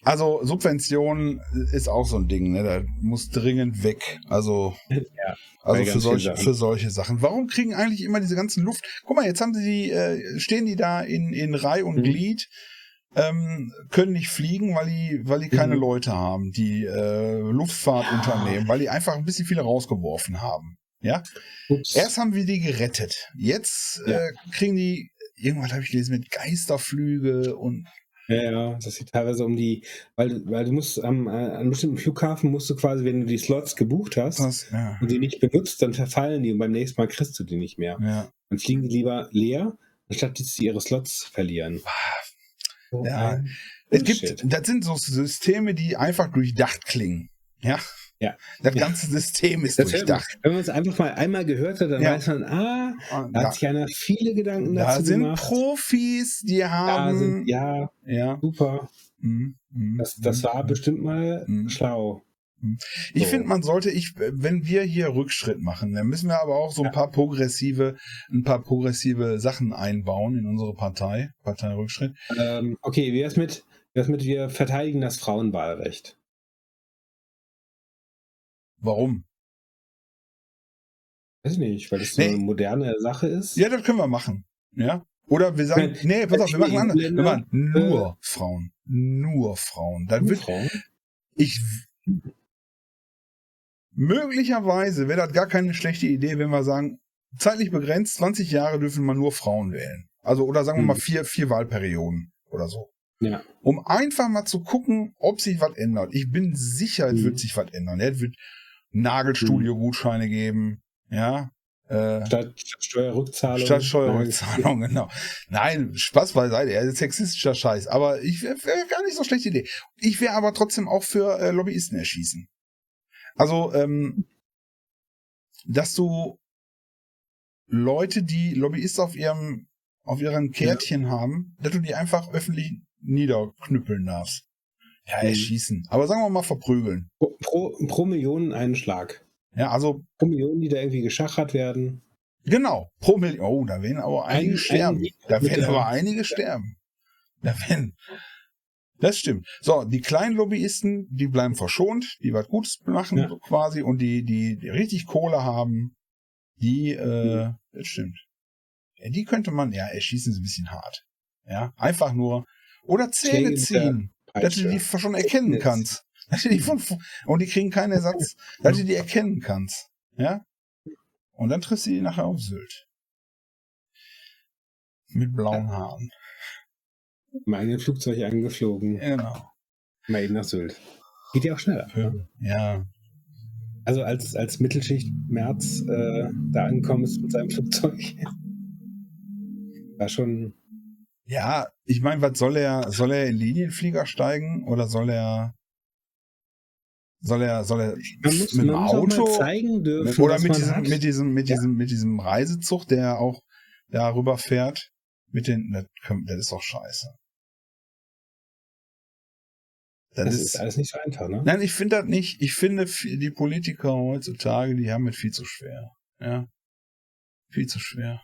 Speaker 1: Also Subvention ist auch so ein Ding, ne? Da muss dringend weg. Also,
Speaker 2: Ja,
Speaker 1: also für, solche, für solche Sachen. Warum kriegen eigentlich immer diese ganzen Luft? Guck mal, jetzt haben sie die, äh, stehen die da in, in Reih und
Speaker 2: Mhm.
Speaker 1: Glied, ähm, können nicht fliegen, weil die, weil die keine
Speaker 2: Mhm.
Speaker 1: Leute haben, die äh, Luftfahrtunternehmen, weil die einfach ein bisschen viele rausgeworfen haben. Ja?
Speaker 2: Ups.
Speaker 1: Erst haben wir die gerettet. Jetzt
Speaker 2: Ja.
Speaker 1: äh, kriegen die, irgendwas habe ich gelesen, mit Geisterflüge und
Speaker 2: Ja, ja, das sieht teilweise um die, weil, weil du musst am, äh, an einem bestimmten Flughafen musst du quasi, wenn du die Slots gebucht hast
Speaker 1: das, ja.
Speaker 2: und die nicht benutzt, dann verfallen die und beim nächsten Mal kriegst du die nicht mehr.
Speaker 1: ja.
Speaker 2: Dann fliegen die lieber leer, anstatt dass sie ihre Slots verlieren. So
Speaker 1: Ja, Es gibt, das sind so Systeme, die einfach durchdacht klingen. Ja.
Speaker 2: Ja.
Speaker 1: Das ganze System ist
Speaker 2: Das
Speaker 1: durchdacht.
Speaker 2: wenn man es einfach mal einmal gehört hat, dann
Speaker 1: Ja.
Speaker 2: weiß man, ah, da
Speaker 1: Da,
Speaker 2: hat sich einer viele Gedanken
Speaker 1: da
Speaker 2: dazu
Speaker 1: sind
Speaker 2: gemacht.
Speaker 1: Profis, die
Speaker 2: da
Speaker 1: haben.
Speaker 2: sind, ja,
Speaker 1: ja.
Speaker 2: super.
Speaker 1: Mhm, mhm,
Speaker 2: Das, das
Speaker 1: mhm.
Speaker 2: war bestimmt mal
Speaker 1: Mhm.
Speaker 2: schlau.
Speaker 1: Ich
Speaker 2: so.
Speaker 1: finde, man sollte, ich, wenn wir hier Rückschritt machen, dann müssen wir aber auch so ein paar progressive, ein paar progressive Sachen einbauen in unsere Partei, Partei Rückschritt.
Speaker 2: Ähm, okay, wie wär's mit, wie wär's mit, wir verteidigen das Frauenwahlrecht?
Speaker 1: Warum?
Speaker 2: Weiß ich nicht, weil das so
Speaker 1: Nee.
Speaker 2: eine moderne Sache ist.
Speaker 1: Ja, das können wir machen. Ja. Oder wir sagen,
Speaker 2: Nein,
Speaker 1: nee, pass auf, wir machen anders. Wir machen nur Frauen. Nur Frauen. Dann wird,
Speaker 2: Frauen?
Speaker 1: ich, möglicherweise wäre das gar keine schlechte Idee, wenn wir sagen, zeitlich begrenzt, 20 Jahre dürfen man nur Frauen wählen. Also, oder sagen wir mal
Speaker 2: Hm.
Speaker 1: vier, vier Wahlperioden oder so.
Speaker 2: Ja.
Speaker 1: Um einfach mal zu gucken, ob sich was ändert. Ich bin sicher, es
Speaker 2: Hm.
Speaker 1: wird sich was ändern. Es wird Nagelstudio-Gutscheine geben. Ja. Äh,
Speaker 2: Statt, statt Steuerrückzahlung.
Speaker 1: Statt Steuerrückzahlung, genau. Nein, Spaß beiseite, er ist sexistischer Scheiß. Aber ich wäre wär gar nicht so schlechte Idee. Ich wäre aber trotzdem auch für äh, Lobbyisten erschießen. Also, ähm, dass du Leute, die Lobbyisten auf ihrem, auf ihren Kärtchen haben, dass du die einfach öffentlich niederknüppeln darfst. Ja,
Speaker 2: Mhm.
Speaker 1: erschießen. Aber sagen wir mal verprügeln.
Speaker 2: Pro, pro, Million einen Schlag.
Speaker 1: Ja, also,
Speaker 2: Pro Million, die da irgendwie geschachert werden.
Speaker 1: genau, pro Million. Oh, da werden aber einige
Speaker 2: Ein-
Speaker 1: sterben.
Speaker 2: ein-
Speaker 1: Da werden aber einige sterben. Da werden. Das stimmt. So, die kleinen Lobbyisten, die bleiben verschont, die was Gutes machen,
Speaker 2: Ja.
Speaker 1: so quasi, und die, die, die richtig Kohle haben, die, äh,
Speaker 2: Mhm.
Speaker 1: das stimmt. Ja, die könnte man, ja, erschießen ist ein bisschen hart. Ja, einfach nur, oder Zähne ziehen, dass du die schon erkennen kannst. Dass du die von, und die kriegen keinen Ersatz, dass du die erkennen kannst. Ja? Und dann triffst du die nachher auf Sylt. Mit blauen Haaren.
Speaker 2: Im eigenen Flugzeug angeflogen.
Speaker 1: Genau.
Speaker 2: Mal eben nach Sylt. Geht ja auch schneller. Ne?
Speaker 1: Ja.
Speaker 2: Also als, als Mittelschicht März äh, da angekommen ist mit seinem Flugzeug. War schon.
Speaker 1: Ja, ich meine, was soll er, soll er in Linienflieger steigen oder soll er, soll er, soll er
Speaker 2: Man muss,
Speaker 1: mit dem
Speaker 2: man
Speaker 1: Auto
Speaker 2: zeigen dürfen,
Speaker 1: oder mit diesem,
Speaker 2: hat.
Speaker 1: mit diesem, mit
Speaker 2: Ja.
Speaker 1: diesem, mit diesem Reisezug, der auch darüber fährt, mit den, das, ist doch scheiße. Das,
Speaker 2: das
Speaker 1: ist,
Speaker 2: ist alles nicht so einfach, ne?
Speaker 1: nein, ich finde das nicht. Ich finde, die Politiker heutzutage, die haben es viel zu schwer. Ja. Viel zu schwer.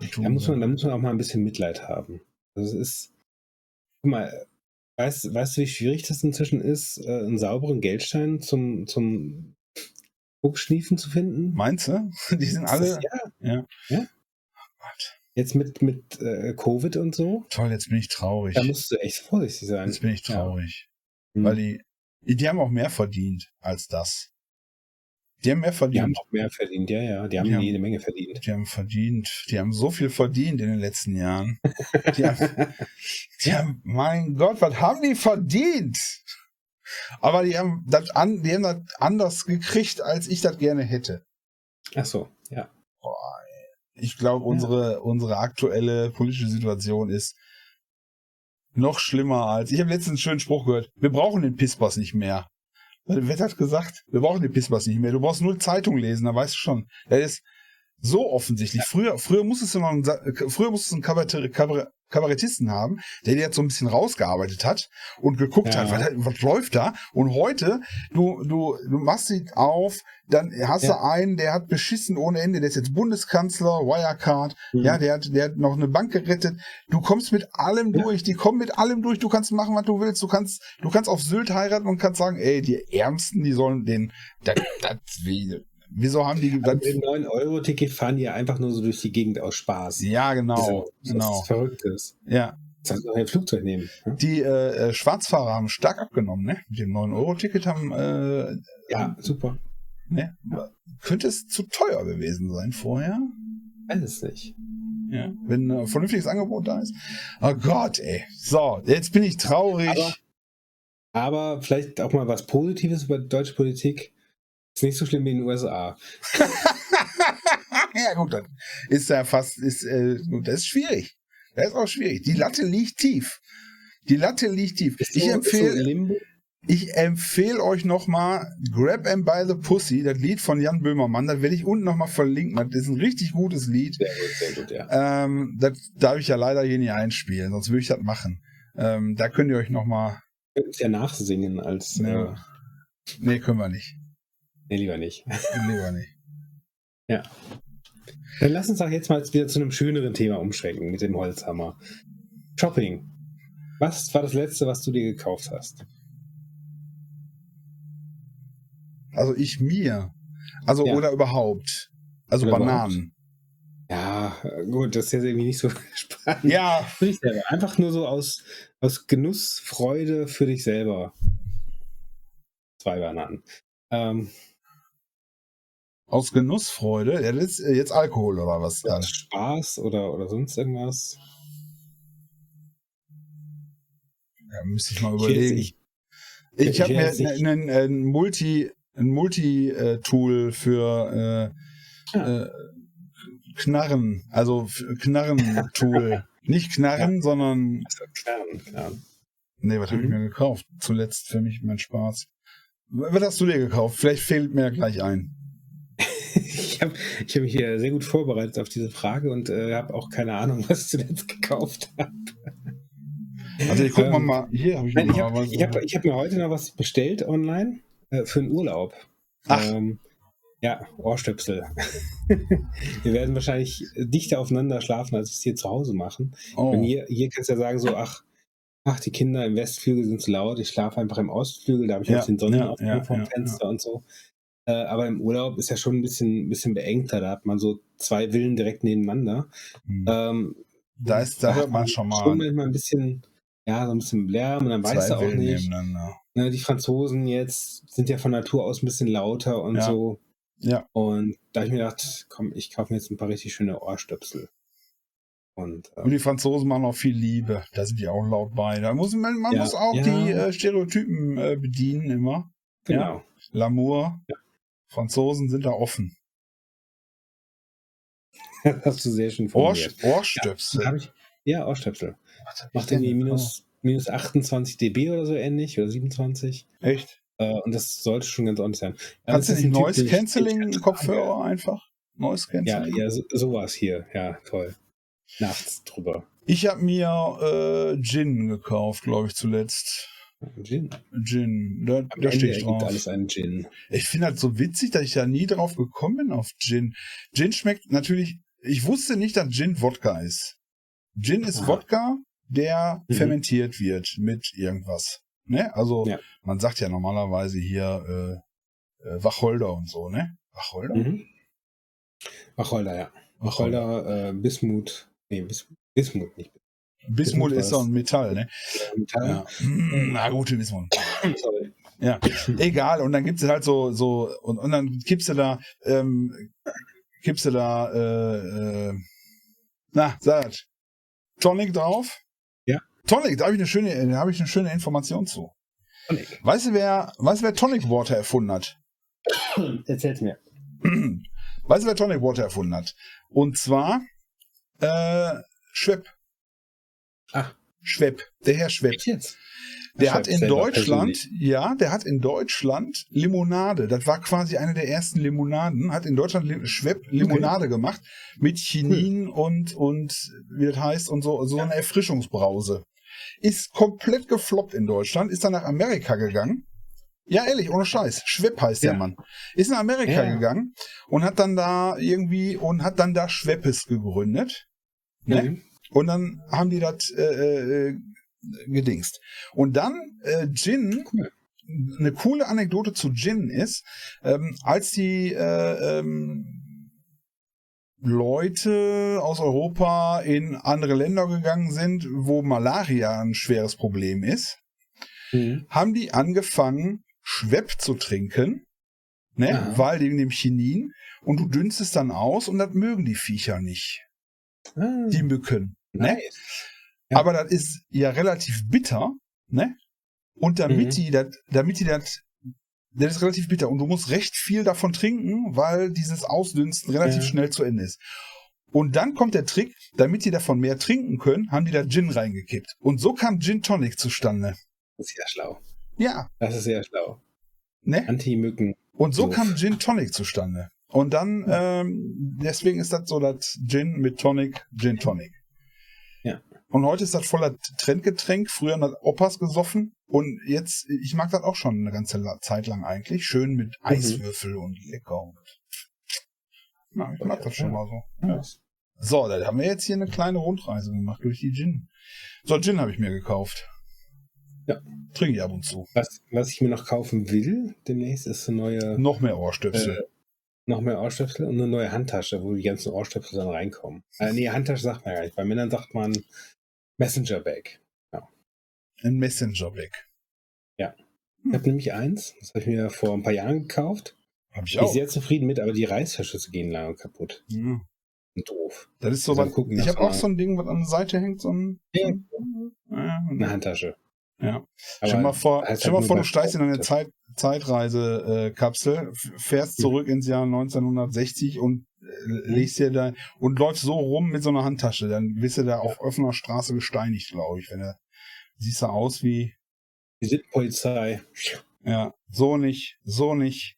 Speaker 2: Da muss, man, da muss man auch mal ein bisschen Mitleid haben. Also es ist, guck mal, weißt, weißt du, wie schwierig das inzwischen ist, äh, einen sauberen Geldschein zum, zum Buchschniefen zu finden?
Speaker 1: Meinst du? Die sind alle.
Speaker 2: ist- ja,
Speaker 1: Gott.
Speaker 2: jetzt mit, mit äh, Covid und so,
Speaker 1: Toll, jetzt bin ich traurig.
Speaker 2: da musst du echt vorsichtig sein.
Speaker 1: Jetzt bin ich
Speaker 2: Ja.
Speaker 1: traurig.
Speaker 2: Hm.
Speaker 1: Weil die, die haben auch mehr verdient als das. Die haben mehr
Speaker 2: Die
Speaker 1: verdient.
Speaker 2: haben auch mehr verdient, ja, ja. Die haben
Speaker 1: Die haben-
Speaker 2: jede Menge verdient.
Speaker 1: Die haben verdient. Die haben so viel verdient in den letzten Jahren. Die haben, die haben mein Gott, was haben die verdient? Aber die haben das, an, die haben das anders gekriegt, als ich das gerne hätte.
Speaker 2: Ach so, ja.
Speaker 1: Ich glaube, unsere, unsere aktuelle politische Situation ist noch schlimmer als. Ich habe letztens einen schönen Spruch gehört. Wir brauchen den Pisspass nicht mehr. Wer hat gesagt? Wir brauchen den Pisspass nicht mehr. Du brauchst nur Zeitung lesen, da weißt du schon. Das ist so offensichtlich. Früher, früher musstest du noch einen, früher musstest du einen Kabarett, Kabarett, Kabarettisten haben, der jetzt so ein bisschen rausgearbeitet hat und geguckt ja. hat, was, was, läuft da. Und heute, du, du, du machst sie auf, dann hast ja. du einen, der hat beschissen ohne Ende, der ist jetzt Bundeskanzler, Wirecard, mhm. ja, der hat, der hat noch eine Bank gerettet. Du kommst mit allem ja. durch, die kommen mit allem durch, du kannst machen, was du willst, du kannst, du kannst auf Sylt heiraten und kannst sagen, ey, die Ärmsten, die sollen den, das, das, wie, Wieso haben die.
Speaker 2: Also mit 9-Euro-Ticket fahren die einfach nur so durch die Gegend aus Spaß.
Speaker 1: Ja, genau.
Speaker 2: Das,
Speaker 1: genau.
Speaker 2: ist Verrücktes.
Speaker 1: Ja.
Speaker 2: Das heißt, ein Flugzeug nehmen.
Speaker 1: Ne? Die äh, Schwarzfahrer haben stark abgenommen, ne? Mit dem 9-Euro-Ticket haben. Äh,
Speaker 2: ja, super.
Speaker 1: Ne? Könnte es zu teuer gewesen sein vorher?
Speaker 2: Weiß es nicht.
Speaker 1: Ja, wenn ein vernünftiges Angebot da ist. Oh Gott, ey. So, jetzt bin ich traurig.
Speaker 2: Aber, aber vielleicht auch mal was Positives über deutsche Politik. Ist nicht so schlimm wie in den USA.
Speaker 1: ja, gut, dann ist ja fast, ist, äh, das ist schwierig. Das ist auch schwierig. Die Latte liegt tief. Die Latte liegt tief.
Speaker 2: Ist
Speaker 1: ich
Speaker 2: so,
Speaker 1: empfehle,
Speaker 2: so
Speaker 1: ich empfehle euch nochmal Grab and by the Pussy, das Lied von Jan Böhmermann. Das werde ich unten nochmal verlinken. Das ist ein richtig gutes Lied.
Speaker 2: Sehr gut, sehr gut, ja.
Speaker 1: Ähm, das darf ich ja leider hier nicht einspielen, sonst würde ich das machen. Ähm, da könnt ihr euch nochmal.
Speaker 2: Könnt es ja nachsingen als.
Speaker 1: Ja. Äh, nee, können wir nicht.
Speaker 2: Nee, lieber nicht.
Speaker 1: lieber nicht.
Speaker 2: Ja. Dann lass uns doch jetzt mal wieder zu einem schöneren Thema umschränken mit dem Holzhammer. Shopping. Was war das letzte, was du dir gekauft hast?
Speaker 1: Also ich mir. Also ja. oder überhaupt. Also oder Bananen.
Speaker 2: Überhaupt. Ja, gut, das ist jetzt irgendwie nicht so spannend.
Speaker 1: Ja.
Speaker 2: Für dich selber. Einfach nur so aus, aus Genuss, Freude für dich selber. Zwei Bananen. Ähm,
Speaker 1: aus Genussfreude? Ja, das ist äh, jetzt Alkohol oder was
Speaker 2: dann? Spaß oder, oder sonst irgendwas?
Speaker 1: Ja, müsste ich mal überlegen. Ich, ich, ich habe mir ein, ein Multi, ein Multi-Tool für äh, ja. äh, Knarren, also Knarren-Tool. Nicht Knarren, ja. sondern.
Speaker 2: Also Knarren, Knarren.
Speaker 1: Nee, was mhm. habe ich mir gekauft? Zuletzt für mich mein Spaß. Was hast du dir gekauft? Vielleicht fehlt mir gleich ein.
Speaker 2: Ich habe ich hab mich hier sehr gut vorbereitet auf diese Frage und äh, habe auch keine Ahnung, was ich zuletzt gekauft habe.
Speaker 1: Also ich guck ähm, mal, hier habe ich
Speaker 2: nein, Ich habe hab, hab mir heute noch was bestellt online äh, für einen Urlaub.
Speaker 1: Ach.
Speaker 2: Ähm, ja, Ohrstöpsel. Wir werden wahrscheinlich dichter aufeinander schlafen, als wir es hier zu Hause machen. Oh. hier, hier kannst du ja sagen so, ach, ach, die Kinder im Westflügel sind zu laut, ich schlafe einfach im Ostflügel, da habe ich ja, auch den Sonnenaufgang ja, ja, vom Fenster und so. Äh, aber im Urlaub ist ja schon ein bisschen, bisschen beengter. Da hat man so zwei Villen direkt nebeneinander.
Speaker 1: Mhm. Ähm, da ist, da hört man schon mal. Schon
Speaker 2: manchmal ein bisschen, ja, so ein bisschen Lärm und dann weiß er auch nicht. Ne, die Franzosen jetzt sind ja von Natur aus ein bisschen lauter und
Speaker 1: ja.
Speaker 2: so.
Speaker 1: Ja.
Speaker 2: Und da habe ich mir gedacht, komm, ich kaufe mir jetzt ein paar richtig schöne Ohrstöpsel.
Speaker 1: Und, ähm, und, die Franzosen machen auch viel Liebe. Da sind die auch laut bei. Da muss man, man ja, muss auch ja. die äh, Stereotypen äh, bedienen immer.
Speaker 2: Genau.
Speaker 1: Ja. L'amour. Ja. Franzosen sind da offen.
Speaker 2: Hast du sehr schön
Speaker 1: formuliert. Ohr, Ohrstöpsel.
Speaker 2: Ja, ich, ja Ohrstöpsel. Macht irgendwie minus, minus 28 dB oder so ähnlich oder 27.
Speaker 1: Echt?
Speaker 2: Äh, und das sollte schon ganz ordentlich sein.
Speaker 1: Kannst du nicht Noise Cancelling Kopfhörer einfach? Noise
Speaker 2: Cancelling? Ja, ja, so, sowas hier. Ja, toll. Nachts drüber.
Speaker 1: Ich habe mir äh, Gin gekauft, glaube ich, zuletzt.
Speaker 2: Gin.
Speaker 1: Gin, da, da steht
Speaker 2: drauf. alles ein Gin.
Speaker 1: Ich finde halt so witzig, dass ich da nie drauf gekommen bin auf Gin. Gin schmeckt natürlich, ich wusste nicht, dass Gin Wodka ist. Gin ist ah. Wodka, der mhm. fermentiert wird mit irgendwas. Ne? Also ja. man sagt ja normalerweise hier äh, äh, Wacholder und so, ne? Wacholder? Mhm.
Speaker 2: Wacholder, ja. Wacholder, äh, Bismut, nee, Bis, Bismut nicht.
Speaker 1: Bismut ist so ein Metall, ne?
Speaker 2: Metall.
Speaker 1: Ja. Hm, na gut, Bismut. Sorry. Ja, egal. Und dann gibt es halt so, so, und, und dann kippst du da, ähm, kippst du da, äh, äh, na, sag Tonic drauf.
Speaker 2: Ja.
Speaker 1: Tonic, da habe ich eine schöne, da habe ich eine schöne Information zu.
Speaker 2: Tonic.
Speaker 1: Weißt du, wer, weißt du, wer Tonic Water erfunden hat?
Speaker 2: Erzähl's mir.
Speaker 1: Weißt du, wer Tonic Water erfunden hat? Und zwar äh, Schwepp.
Speaker 2: Ach.
Speaker 1: Schwepp, der Herr Schwepp.
Speaker 2: Echt jetzt?
Speaker 1: Der
Speaker 2: Schwepp
Speaker 1: hat in Deutschland, ja, der hat in Deutschland Limonade. Das war quasi eine der ersten Limonaden. Hat in Deutschland Schwepp Limonade gemacht mit Chinin und und wie das heißt und so so eine Erfrischungsbrause. Ist komplett gefloppt in Deutschland. Ist dann nach Amerika gegangen. Ja, ehrlich, ohne Scheiß. Schwepp heißt der
Speaker 2: Ja.
Speaker 1: Mann. Ist nach Amerika
Speaker 2: Ja.
Speaker 1: gegangen und hat dann da irgendwie und hat dann da Schweppes gegründet. Ne?
Speaker 2: Mhm.
Speaker 1: Und dann haben die das äh, äh, gedingst. Und dann äh, Gin,
Speaker 2: Cool.
Speaker 1: eine coole Anekdote zu Gin ist, ähm, als die äh, ähm, Leute aus Europa in andere Länder gegangen sind, wo Malaria ein schweres Problem ist,
Speaker 2: Mhm.
Speaker 1: haben die angefangen, Schwepp zu trinken, ne?
Speaker 2: Aha.
Speaker 1: weil wegen dem Chinin, und du dünstest dann aus und das mögen die Viecher nicht,
Speaker 2: Ah,
Speaker 1: die Mücken. Ne?
Speaker 2: Ja.
Speaker 1: Aber das ist ja relativ bitter, ne? Und damit
Speaker 2: Mhm.
Speaker 1: die das, damit die das, das ist relativ bitter und du musst recht viel davon trinken, weil dieses Ausdünsten relativ
Speaker 2: Ja.
Speaker 1: schnell zu Ende ist. Und dann kommt der Trick, damit die davon mehr trinken können, haben die da Gin reingekippt. Und so kam Gin Tonic zustande.
Speaker 2: Das ist ja schlau.
Speaker 1: Ja,
Speaker 2: Das ist sehr schlau.
Speaker 1: ne?
Speaker 2: Anti-Mücken.
Speaker 1: Und so
Speaker 2: Doof.
Speaker 1: kam Gin Tonic zustande. Und dann, ähm, deswegen ist das so das Gin mit Tonic, Gin Tonic. Und heute ist das voller Trendgetränk. Früher hat Opas gesoffen. Und jetzt, ich mag das auch schon eine ganze Zeit lang eigentlich. Schön mit
Speaker 2: Mhm.
Speaker 1: Eiswürfel und lecker. Und ja, ich mag das schon mal so. Ja. So, da haben wir jetzt hier eine kleine Rundreise gemacht durch die Gin. So, Gin habe ich mir gekauft.
Speaker 2: Ja.
Speaker 1: Trinke ich ab und zu.
Speaker 2: Was, was ich mir noch kaufen will, demnächst ist eine neue,
Speaker 1: Noch mehr Ohrstöpsel.
Speaker 2: Äh, noch mehr Ohrstöpsel und eine neue Handtasche, wo die ganzen Ohrstöpsel dann reinkommen. Äh, nee, Handtasche sagt man gar nicht. Bei Männern sagt man Messenger Bag.
Speaker 1: Ein Messenger-Bag.
Speaker 2: Ich habe nämlich eins, das habe ich mir vor ein paar Jahren gekauft.
Speaker 1: Hab ich
Speaker 2: Bin ich
Speaker 1: auch.
Speaker 2: sehr zufrieden mit, aber die Reißverschlüsse gehen lange kaputt.
Speaker 1: Ja.
Speaker 2: Und doof.
Speaker 1: Das ist so was. Ich habe auch so ein Ding, was an der Seite hängt, so ein.
Speaker 2: Ja.
Speaker 1: Ja,
Speaker 2: Eine Handtasche.
Speaker 1: Ja.
Speaker 2: Aber
Speaker 1: Stell mal vor, stell mal
Speaker 2: halt
Speaker 1: vor, du steigst in eine. Zeit, Zeitreise-Kapsel, fährst
Speaker 2: Mhm.
Speaker 1: zurück ins Jahr 1960 und äh, legst dir da und läufst so rum mit so einer Handtasche. Dann wirst du da auf offener Straße gesteinigt, glaube ich. Wenn du siehst du aus wie,
Speaker 2: Die Sittenpolizei.
Speaker 1: ja, so nicht, so nicht.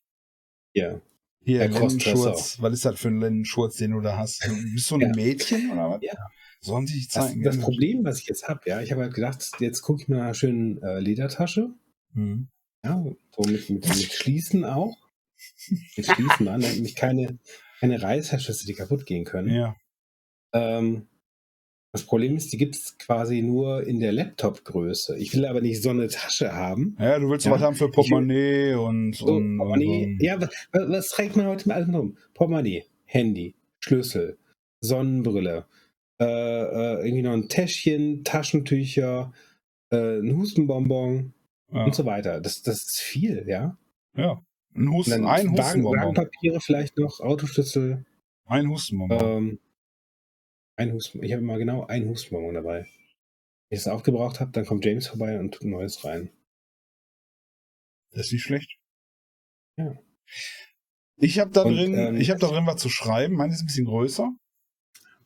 Speaker 2: Ja.
Speaker 1: Hier. Lendenschurz. Was ist das für ein Lendenschurz, den du da hast? Du- Bist du ein
Speaker 2: Ja.
Speaker 1: Mädchen oder was?
Speaker 2: Ja.
Speaker 1: Sollen sich
Speaker 2: Das,
Speaker 1: zeigen?
Speaker 2: das Problem, was ich jetzt habe, ja, ich habe halt gedacht, jetzt gucke ich mir nach einer schönen äh, Ledertasche.
Speaker 1: Mhm.
Speaker 2: Ja, so mit, mit, mit Schließen auch. Mit Schließen an, damit mich keine, keine Reißverschlüsse, die kaputt gehen können.
Speaker 1: Ja.
Speaker 2: Ähm, das Problem ist, die gibt es quasi nur in der Laptop-Größe. Ich will aber nicht so eine Tasche haben.
Speaker 1: Ja, du willst
Speaker 2: Ja.
Speaker 1: was haben für Portemonnaie und,
Speaker 2: So,
Speaker 1: und,
Speaker 2: Portemonnaie.
Speaker 1: und
Speaker 2: Ja, was, was trägt man heute mit allem rum? Portemonnaie, Handy, Schlüssel, Sonnenbrille, irgendwie noch ein Täschchen, Taschentücher, äh, ein Hustenbonbon
Speaker 1: ja.
Speaker 2: und so weiter. Das, das ist viel, ja.
Speaker 1: ja. Ein Husten,
Speaker 2: dann
Speaker 1: ein Hustenbonbon.
Speaker 2: Wagenpapiere vielleicht noch, Autoschlüssel,
Speaker 1: Ein Hustenbonbon.
Speaker 2: ähm, ein Husten. Ich habe immer genau ein Hustenbonbon dabei. Wenn ich es aufgebraucht habe, dann kommt James vorbei und tut ein neues rein.
Speaker 1: Das ist nicht schlecht.
Speaker 2: Ja.
Speaker 1: Ich habe da
Speaker 2: Und,
Speaker 1: drin,
Speaker 2: ähm,
Speaker 1: ich habe da drin was zu schreiben. Meine ist ein bisschen größer.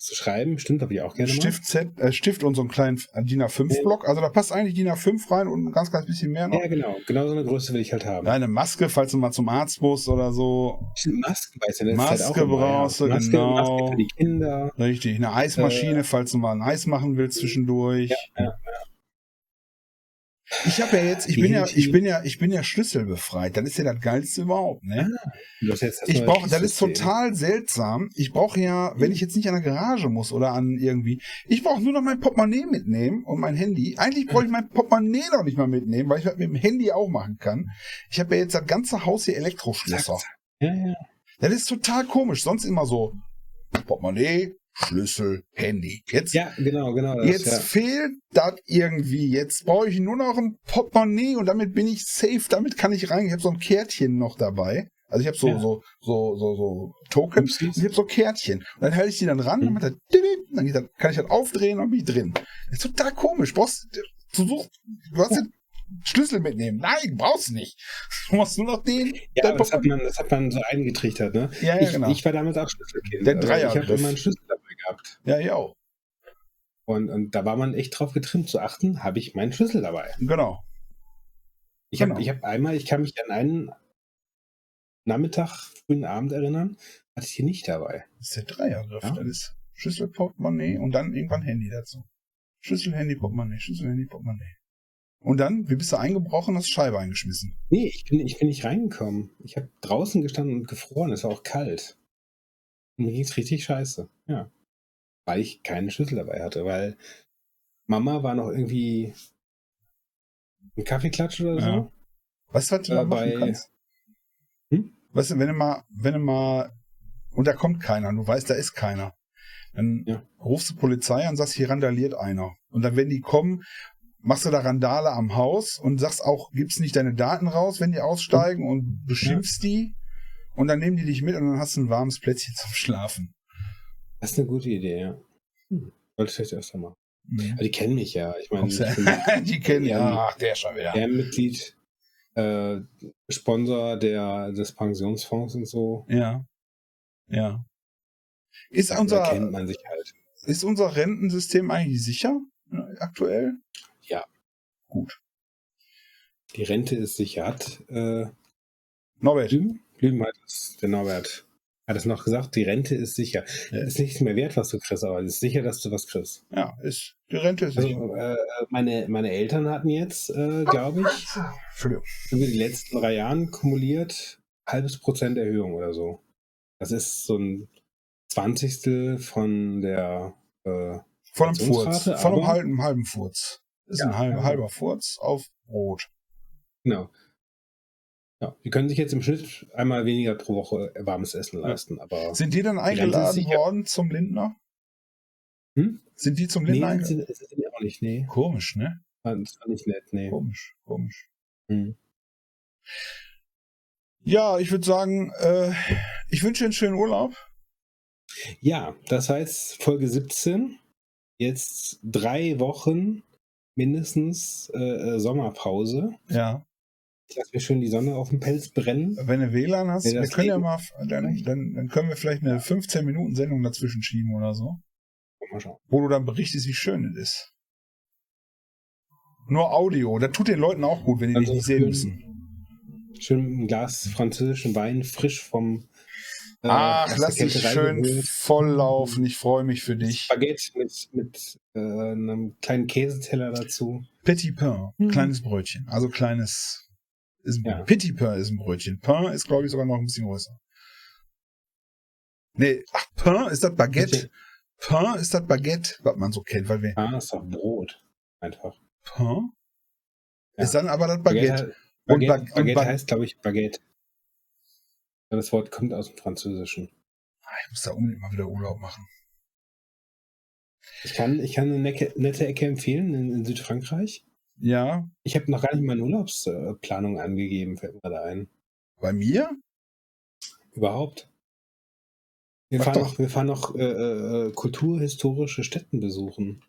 Speaker 2: Zu schreiben, stimmt, habe ich auch gerne
Speaker 1: Stift, Z, äh, Stift und so einen kleinen DIN A5-Block. Also da passt eigentlich DIN A5 rein und ein ganz, ganz bisschen mehr noch.
Speaker 2: Ja, genau. Genau so eine Größe will ich halt haben.
Speaker 1: Eine Maske, falls du mal zum Arzt musst oder so.
Speaker 2: Masken weißt du,
Speaker 1: Maske
Speaker 2: halt immer,
Speaker 1: brauchst du,
Speaker 2: Maske,
Speaker 1: genau.
Speaker 2: Maske für die Kinder.
Speaker 1: Richtig. Eine Eismaschine, falls du mal ein Eis machen willst zwischendurch.
Speaker 2: Äh. Ja, ja.
Speaker 1: Ich habe ja jetzt, ich bin ja, ich bin ja, ich bin ja schlüsselbefreit. Das ist ja das Geilste überhaupt, ne?
Speaker 2: Das
Speaker 1: Ich brauche, das ist total seltsam. Ich brauche ja, wenn ich jetzt nicht an der Garage muss oder an irgendwie, ich brauche nur noch mein Portemonnaie mitnehmen und mein Handy. Eigentlich brauche ich mein Portemonnaie noch nicht mal mitnehmen, weil ich das mit dem Handy auch machen kann. Ich habe ja jetzt das ganze Haus hier Elektroschlösser.
Speaker 2: Ja, ja.
Speaker 1: Das ist total komisch. Sonst immer so Portemonnaie, Schlüssel, Handy. Jetzt,
Speaker 2: Ja, genau, genau. Das,
Speaker 1: jetzt
Speaker 2: ja.
Speaker 1: fehlt das irgendwie. Jetzt brauche ich nur noch ein Portemonnaie und damit bin ich safe. Damit kann ich rein. Ich habe so ein Kärtchen noch dabei. Also ich habe so,
Speaker 2: Ja.
Speaker 1: so, so, so, so Tokens.
Speaker 2: Upsis.
Speaker 1: Und ich habe so Kärtchen. Und dann halte ich die dann ran,
Speaker 2: Mhm.
Speaker 1: dann, dann, kann ich das aufdrehen und bin ich drin. Das ist total komisch. Brauchst, du suchst, du hast jetzt Schlüssel mitnehmen. Nein, brauchst nicht. Du musst nur noch den.
Speaker 2: Ja, das hat, man, das hat man so eingetrichtert, ne?
Speaker 1: ja, ja,
Speaker 2: ich,
Speaker 1: genau.
Speaker 2: ich war damals auch Schlüsselkind.
Speaker 1: Der
Speaker 2: Also
Speaker 1: Dreiergriff.
Speaker 2: Ich habe immer einen Schlüssel dabei gehabt.
Speaker 1: ja, ja, auch.
Speaker 2: Und, und da war man echt drauf getrimmt zu achten, habe ich meinen Schlüssel dabei.
Speaker 1: Genau.
Speaker 2: Ich habe
Speaker 1: Genau.
Speaker 2: ich hab einmal, ich kann mich an einen Nachmittag, frühen Abend erinnern, hatte ich hier nicht dabei.
Speaker 1: Das ist der Dreiergriff.
Speaker 2: Ja.
Speaker 1: Das ist Schlüssel, Portemonnaie und dann irgendwann Handy dazu. Schlüssel, Handy, Portemonnaie, Schlüssel, Handy, Portemonnaie. Und dann, wie bist du eingebrochen, hast Scheibe eingeschmissen.
Speaker 2: Nee, ich bin, ich bin nicht reingekommen. Ich habe draußen gestanden und gefroren. Es war auch kalt. Und mir ging es richtig scheiße. Ja. Weil ich keinen Schlüssel dabei hatte, weil Mama war noch irgendwie ein Kaffeeklatsch oder so.
Speaker 1: Ja. Was du
Speaker 2: Äh, bei-
Speaker 1: kannst?
Speaker 2: Hm?
Speaker 1: Weißt du, wenn du mal, wenn du mal, und da kommt keiner, du weißt, da ist keiner, dann
Speaker 2: Ja.
Speaker 1: rufst du Polizei an und sagst, hier randaliert einer. Und dann, wenn die kommen, machst du da Randale am Haus und sagst auch, gibst nicht deine Daten raus, wenn die aussteigen und beschimpfst die. Und dann nehmen die dich mit und dann hast du ein warmes Plätzchen zum Schlafen.
Speaker 2: Das ist eine gute Idee, ja. Hm. Wollte ich vielleicht öfter mal.
Speaker 1: Mhm.
Speaker 2: Aber die kennen mich ja. Ich meine,
Speaker 1: du- die kennen ja.
Speaker 2: Ja.
Speaker 1: Ach, der schon wieder.
Speaker 2: Ehrenmitglied, äh, Sponsor der, des Pensionsfonds und so.
Speaker 1: Ja. Ja. Ist unser,
Speaker 2: kennt man sich halt.
Speaker 1: ist unser Rentensystem eigentlich sicher äh, aktuell? Gut.
Speaker 2: Die Rente ist sicher. Hat äh,
Speaker 1: Norbert.
Speaker 2: Blüm? Blüm hat es, der Norbert hat es noch gesagt, die Rente ist sicher.
Speaker 1: Ja.
Speaker 2: Ist nichts mehr wert, was du kriegst, aber es ist sicher, dass du was kriegst.
Speaker 1: Ja, ist, die Rente ist sicher.
Speaker 2: Also, äh, meine, meine Eltern hatten jetzt, äh, glaube ich, über die letzten drei Jahren kumuliert halbes Prozent Erhöhung oder so. Das ist so ein Zwanzigstel von der äh,
Speaker 1: Von einem Furz. Von einem halben, halben Furz. Das ist
Speaker 2: Ja,
Speaker 1: ein halber,
Speaker 2: ja.
Speaker 1: halber Furz auf Brot.
Speaker 2: Genau. Ja, die können sich jetzt im Schnitt einmal weniger pro Woche warmes Essen leisten, aber
Speaker 1: Sind die dann eingeladen worden zum Lindner?
Speaker 2: Hm?
Speaker 1: Sind die zum
Speaker 2: nee,
Speaker 1: Lindner eingeladen?
Speaker 2: ist, das ist auch nicht, nee.
Speaker 1: Komisch, ne?
Speaker 2: Das war nicht nett, nee.
Speaker 1: Komisch, komisch.
Speaker 2: Hm.
Speaker 1: Ja, ich würde sagen, äh, ich wünsche einen schönen Urlaub.
Speaker 2: Ja, das heißt Folge 17. Jetzt drei Wochen mindestens äh, äh, Sommerpause.
Speaker 1: Ja.
Speaker 2: Lasse mir schön die Sonne auf dem Pelz brennen.
Speaker 1: Wenn du WLAN hast, wir können ja mal, dann, dann, dann können wir vielleicht eine 15 Minuten Sendung dazwischen schieben oder so,
Speaker 2: Mal schauen.
Speaker 1: wo du dann berichtest, wie schön es ist. Nur Audio, das tut den Leuten auch gut, wenn die dich
Speaker 2: Also
Speaker 1: nicht sehen müssen.
Speaker 2: Schön ein Glas französischen Wein, frisch vom
Speaker 1: Ach,
Speaker 2: aus der
Speaker 1: lass dich schön
Speaker 2: geholt.
Speaker 1: voll laufen, ich freue mich für dich.
Speaker 2: Baguette mit, mit äh, einem kleinen Käseteller dazu.
Speaker 1: Petit Pain,
Speaker 2: Mhm.
Speaker 1: kleines Brötchen, also kleines, ist ein,
Speaker 2: Ja.
Speaker 1: Petit Pain ist ein Brötchen. Pain ist, glaube ich, sogar noch ein bisschen größer. Nee, ach, Pain ist das Baguette. Pain ist das Baguette, was man so kennt, weil wir,
Speaker 2: Ah, ist doch Brot. Einfach.
Speaker 1: Pain
Speaker 2: Ja.
Speaker 1: ist dann aber das Baguette.
Speaker 2: Baguette,
Speaker 1: Und
Speaker 2: Baguette, Baguette
Speaker 1: Bag-
Speaker 2: heißt, glaube ich, Baguette. Das Wort kommt aus dem Französischen.
Speaker 1: Ah, Ich muss da unbedingt mal wieder Urlaub machen.
Speaker 2: Ich kann, ich kann eine necke, nette Ecke empfehlen in, in Südfrankreich.
Speaker 1: Ja,
Speaker 2: Ich habe noch gar nicht meine Urlaubsplanung angegeben, fällt mir gerade ein.
Speaker 1: bei mir?
Speaker 2: Überhaupt. Wir
Speaker 1: Mach
Speaker 2: fahren
Speaker 1: doch.
Speaker 2: noch, wir fahren noch äh, äh, kulturhistorische Stätten besuchen.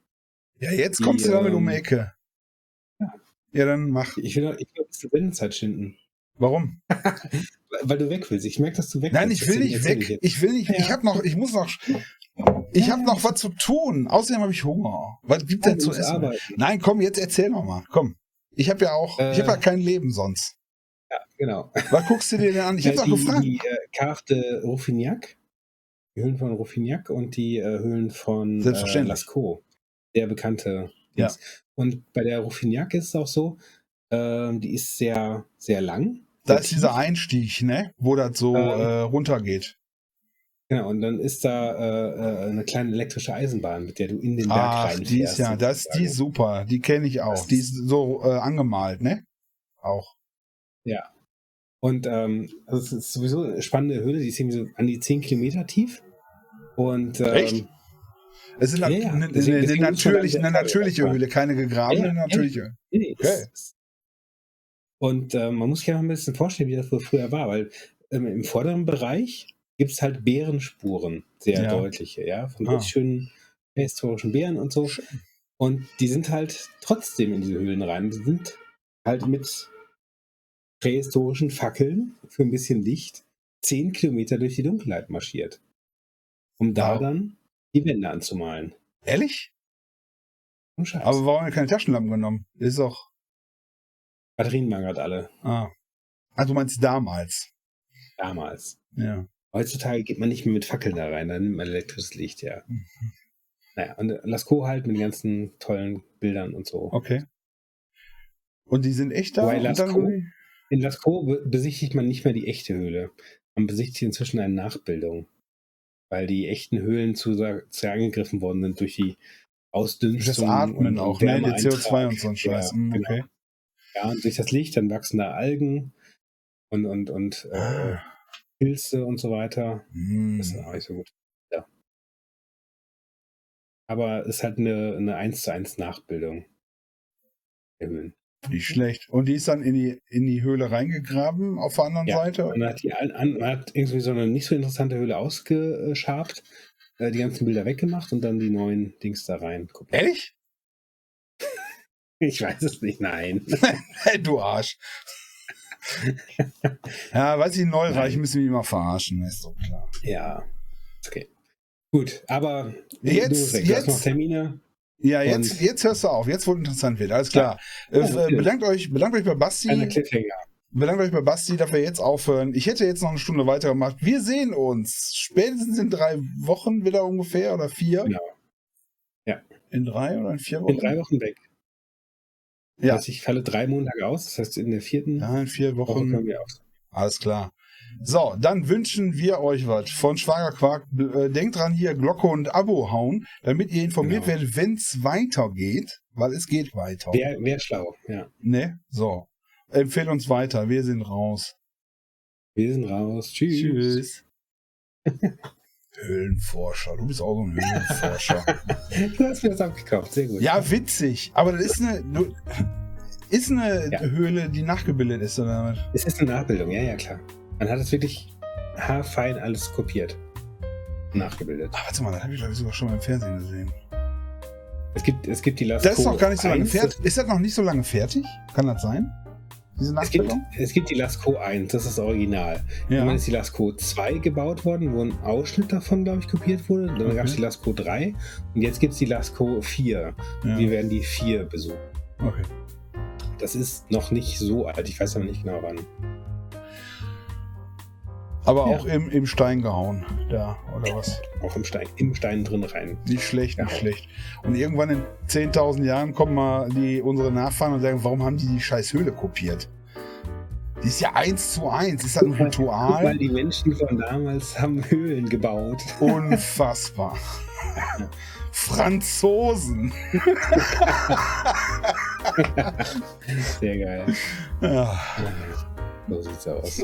Speaker 1: Ja, jetzt
Speaker 2: Die,
Speaker 1: kommst du damit um die
Speaker 2: ähm,
Speaker 1: Ecke.
Speaker 2: ja.
Speaker 1: Ja, dann mach.
Speaker 2: Ich will, ich will Sendezeit schinden.
Speaker 1: Warum?
Speaker 2: Weil du weg willst. Ich merke, dass du weg
Speaker 1: Nein,
Speaker 2: willst.
Speaker 1: ich will nicht weg. Ich will nicht.
Speaker 2: Ja.
Speaker 1: Ich habe noch, ich muss noch, ich habe noch was zu tun. Außerdem habe ich Hunger. Was gibt
Speaker 2: Ja,
Speaker 1: denn zu essen?
Speaker 2: arbeiten.
Speaker 1: Nein, komm, jetzt erzähl noch mal. Komm. Ich habe ja auch, ich
Speaker 2: Äh.
Speaker 1: habe ja kein Leben sonst.
Speaker 2: Ja, genau.
Speaker 1: Was guckst du dir denn an? Ich habe
Speaker 2: Äh,
Speaker 1: doch
Speaker 2: die,
Speaker 1: gefragt.
Speaker 2: Die äh, Carte Ruffignac, die Höhlen von Ruffignac und die äh, Höhlen von äh,
Speaker 1: Selbstverständlich.
Speaker 2: Lascaux. Sehr bekannte.
Speaker 1: Ja.
Speaker 2: Dings. Und bei der Ruffignac ist es auch so, ähm, die ist sehr, sehr lang.
Speaker 1: Da ist dieser. Einstieg, ne, wo das so
Speaker 2: Ähm.
Speaker 1: äh, runtergeht.
Speaker 2: Genau, und dann ist da äh, äh, eine kleine elektrische Eisenbahn, mit der du in den Berg
Speaker 1: Ach,
Speaker 2: reinfährst.
Speaker 1: die ist ja, das, die ist super. Die kenne ich auch.
Speaker 2: Das
Speaker 1: Die ist so äh, angemalt, ne? Auch.
Speaker 2: Und ähm, also es ist sowieso eine spannende Höhle, die ist irgendwie so an die 10 Kilometer tief. Und ähm,
Speaker 1: Echt? Es ist
Speaker 2: Ja,
Speaker 1: eine,
Speaker 2: ja.
Speaker 1: eine,
Speaker 2: Deswegen-
Speaker 1: eine,
Speaker 2: deswegen ist schon
Speaker 1: natürliche,
Speaker 2: eine kleine
Speaker 1: Höhle, keine gegrabene,
Speaker 2: Ja,
Speaker 1: eine
Speaker 2: ja.
Speaker 1: natürliche.
Speaker 2: Nee,
Speaker 1: Okay.
Speaker 2: Und ähm, man muss sich ja noch ein bisschen vorstellen, wie das früher- früher war, weil ähm, im vorderen Bereich gibt es halt Bärenspuren, sehr
Speaker 1: Ja.
Speaker 2: deutliche, ja, von
Speaker 1: Ah.
Speaker 2: richtig schönen historischen Bären und so. Und die sind halt trotzdem in diese Höhlen rein. Die sind halt mit prähistorischen Fackeln für ein bisschen Licht zehn Kilometer durch die Dunkelheit marschiert, um da
Speaker 1: Wow.
Speaker 2: dann die Wände anzumalen.
Speaker 1: Ehrlich?
Speaker 2: Scheiß.
Speaker 1: Aber warum haben wir keine Taschenlampen genommen? Ist doch.
Speaker 2: Batterien waren gerade alle.
Speaker 1: Ah. Du meinst damals.
Speaker 2: Damals.
Speaker 1: Ja.
Speaker 2: Heutzutage geht man nicht mehr mit Fackeln da rein, dann nimmt man elektrisches Licht, ja.
Speaker 1: Mhm.
Speaker 2: Naja, und Lascaux halt mit den ganzen tollen Bildern und so.
Speaker 1: Okay. Und die sind echt da?
Speaker 2: Wobei
Speaker 1: dann
Speaker 2: Lascaux- In Lascaux be besichtigt man nicht mehr die echte Höhle. Man besichtigt inzwischen eine Nachbildung. Weil die echten Höhlen zu, zu angegriffen worden sind durch die Ausdünstung.
Speaker 1: Das Atmen
Speaker 2: und
Speaker 1: auch, ne?
Speaker 2: Wärmeeintrag.
Speaker 1: CO2 und so ein Scheiß.
Speaker 2: Ja,
Speaker 1: Hm,
Speaker 2: genau. Ja, und durch das Licht dann wachsen da Algen und, und, und äh,
Speaker 1: Ah.
Speaker 2: Pilze und so weiter.
Speaker 1: Hm.
Speaker 2: Das ist auch nicht so gut. Ja. Aber es ist halt eine, eine 1 zu 1 Nachbildung der Höhlen.
Speaker 1: Nicht schlecht. Und die ist dann in die, in die Höhle reingegraben auf der anderen
Speaker 2: Ja,
Speaker 1: Seite?
Speaker 2: Man hat, die, an- an- man hat irgendwie so eine nicht so interessante Höhle ausgeschabt, äh, die ganzen Bilder weggemacht und dann die neuen Dings da rein. kopiert.
Speaker 1: Ehrlich?
Speaker 2: Ich weiß es nicht, nein.
Speaker 1: Du Arsch. ja, weiß ich, Neureich
Speaker 2: Nein.
Speaker 1: müssen wir immer verarschen, ist doch klar.
Speaker 2: ja, okay. Gut, aber
Speaker 1: Jetzt-
Speaker 2: du, du
Speaker 1: jetzt-
Speaker 2: noch Termine.
Speaker 1: Ja, jetzt, jetzt hörst du auf. Jetzt, wo es interessant wird. Alles klar.
Speaker 2: Oh,
Speaker 1: Äh,
Speaker 2: okay.
Speaker 1: bedankt, euch, bedankt euch bei Basti.
Speaker 2: Eine Cliffhanger.
Speaker 1: Bedankt euch bei Basti, dass wir jetzt aufhören. Ich hätte jetzt noch eine Stunde weitergemacht. Wir sehen uns spätestens in drei Wochen wieder ungefähr oder vier.
Speaker 2: Genau. Ja.
Speaker 1: In drei oder in vier Wochen?
Speaker 2: In drei Wochen weg.
Speaker 1: Ja.
Speaker 2: Also ich falle drei Montage aus, das heißt in der vierten
Speaker 1: Ja, in vier
Speaker 2: Woche
Speaker 1: Wochen.
Speaker 2: können wir auch.
Speaker 1: Alles klar. So, dann wünschen wir euch was von Schwagerquark. Äh, denkt dran, hier Glocke und Abo hauen, damit ihr informiert
Speaker 2: Genau.
Speaker 1: werdet, wenn es weitergeht, weil es geht weiter.
Speaker 2: Wer, wer schlau, ja.
Speaker 1: Ne? So. Empfehl uns weiter. Wir sind raus.
Speaker 2: Wir sind raus. Tschüss.
Speaker 1: Höhlenforscher. Du bist auch so ein Höhlenforscher.
Speaker 2: Du hast mir das abgekauft, sehr gut.
Speaker 1: ja, witzig. Aber das ist eine, ist eine
Speaker 2: Ja.
Speaker 1: Höhle, die nachgebildet ist, oder was?
Speaker 2: Es ist eine Nachbildung, ja, ja, klar. Man hat es wirklich haarfein alles kopiert. Nachgebildet.
Speaker 1: Ah, warte mal, das habe ich glaube ich sogar schon mal im Fernsehen gesehen.
Speaker 2: Es gibt, es gibt die Lascaux
Speaker 1: Das ist noch gar nicht so lange
Speaker 2: 1,
Speaker 1: fertig. Ist das noch nicht so lange fertig? Kann das sein? Diese
Speaker 2: Es gibt, es gibt die Lascaux 1, das ist das Original.
Speaker 1: Ja.
Speaker 2: Dann ist die Lascaux 2 gebaut worden, wo ein Ausschnitt davon, glaube ich, kopiert wurde. Dann
Speaker 1: Okay.
Speaker 2: gab es die Lascaux 3 und jetzt gibt es die Lascaux 4.
Speaker 1: ja.
Speaker 2: Wir werden die 4 besuchen.
Speaker 1: Okay.
Speaker 2: Das ist noch nicht so alt, ich weiß aber nicht genau wann.
Speaker 1: Aber
Speaker 2: Ja.
Speaker 1: auch im, im Stein gehauen, da, oder was?
Speaker 2: Auch im Stein, im Stein drin rein.
Speaker 1: Nicht schlecht, nicht
Speaker 2: Ja.
Speaker 1: schlecht. Und irgendwann in 10.000 Jahren kommen mal die, unsere Nachfahren und sagen, warum haben die die scheiß Höhle kopiert? Die ist ja eins zu eins. Ist das ein
Speaker 2: Guck mal,
Speaker 1: Ritual?
Speaker 2: die Menschen von damals haben Höhlen gebaut.
Speaker 1: Unfassbar. Franzosen.
Speaker 2: Sehr geil.
Speaker 1: Ja.
Speaker 2: So sieht's aus.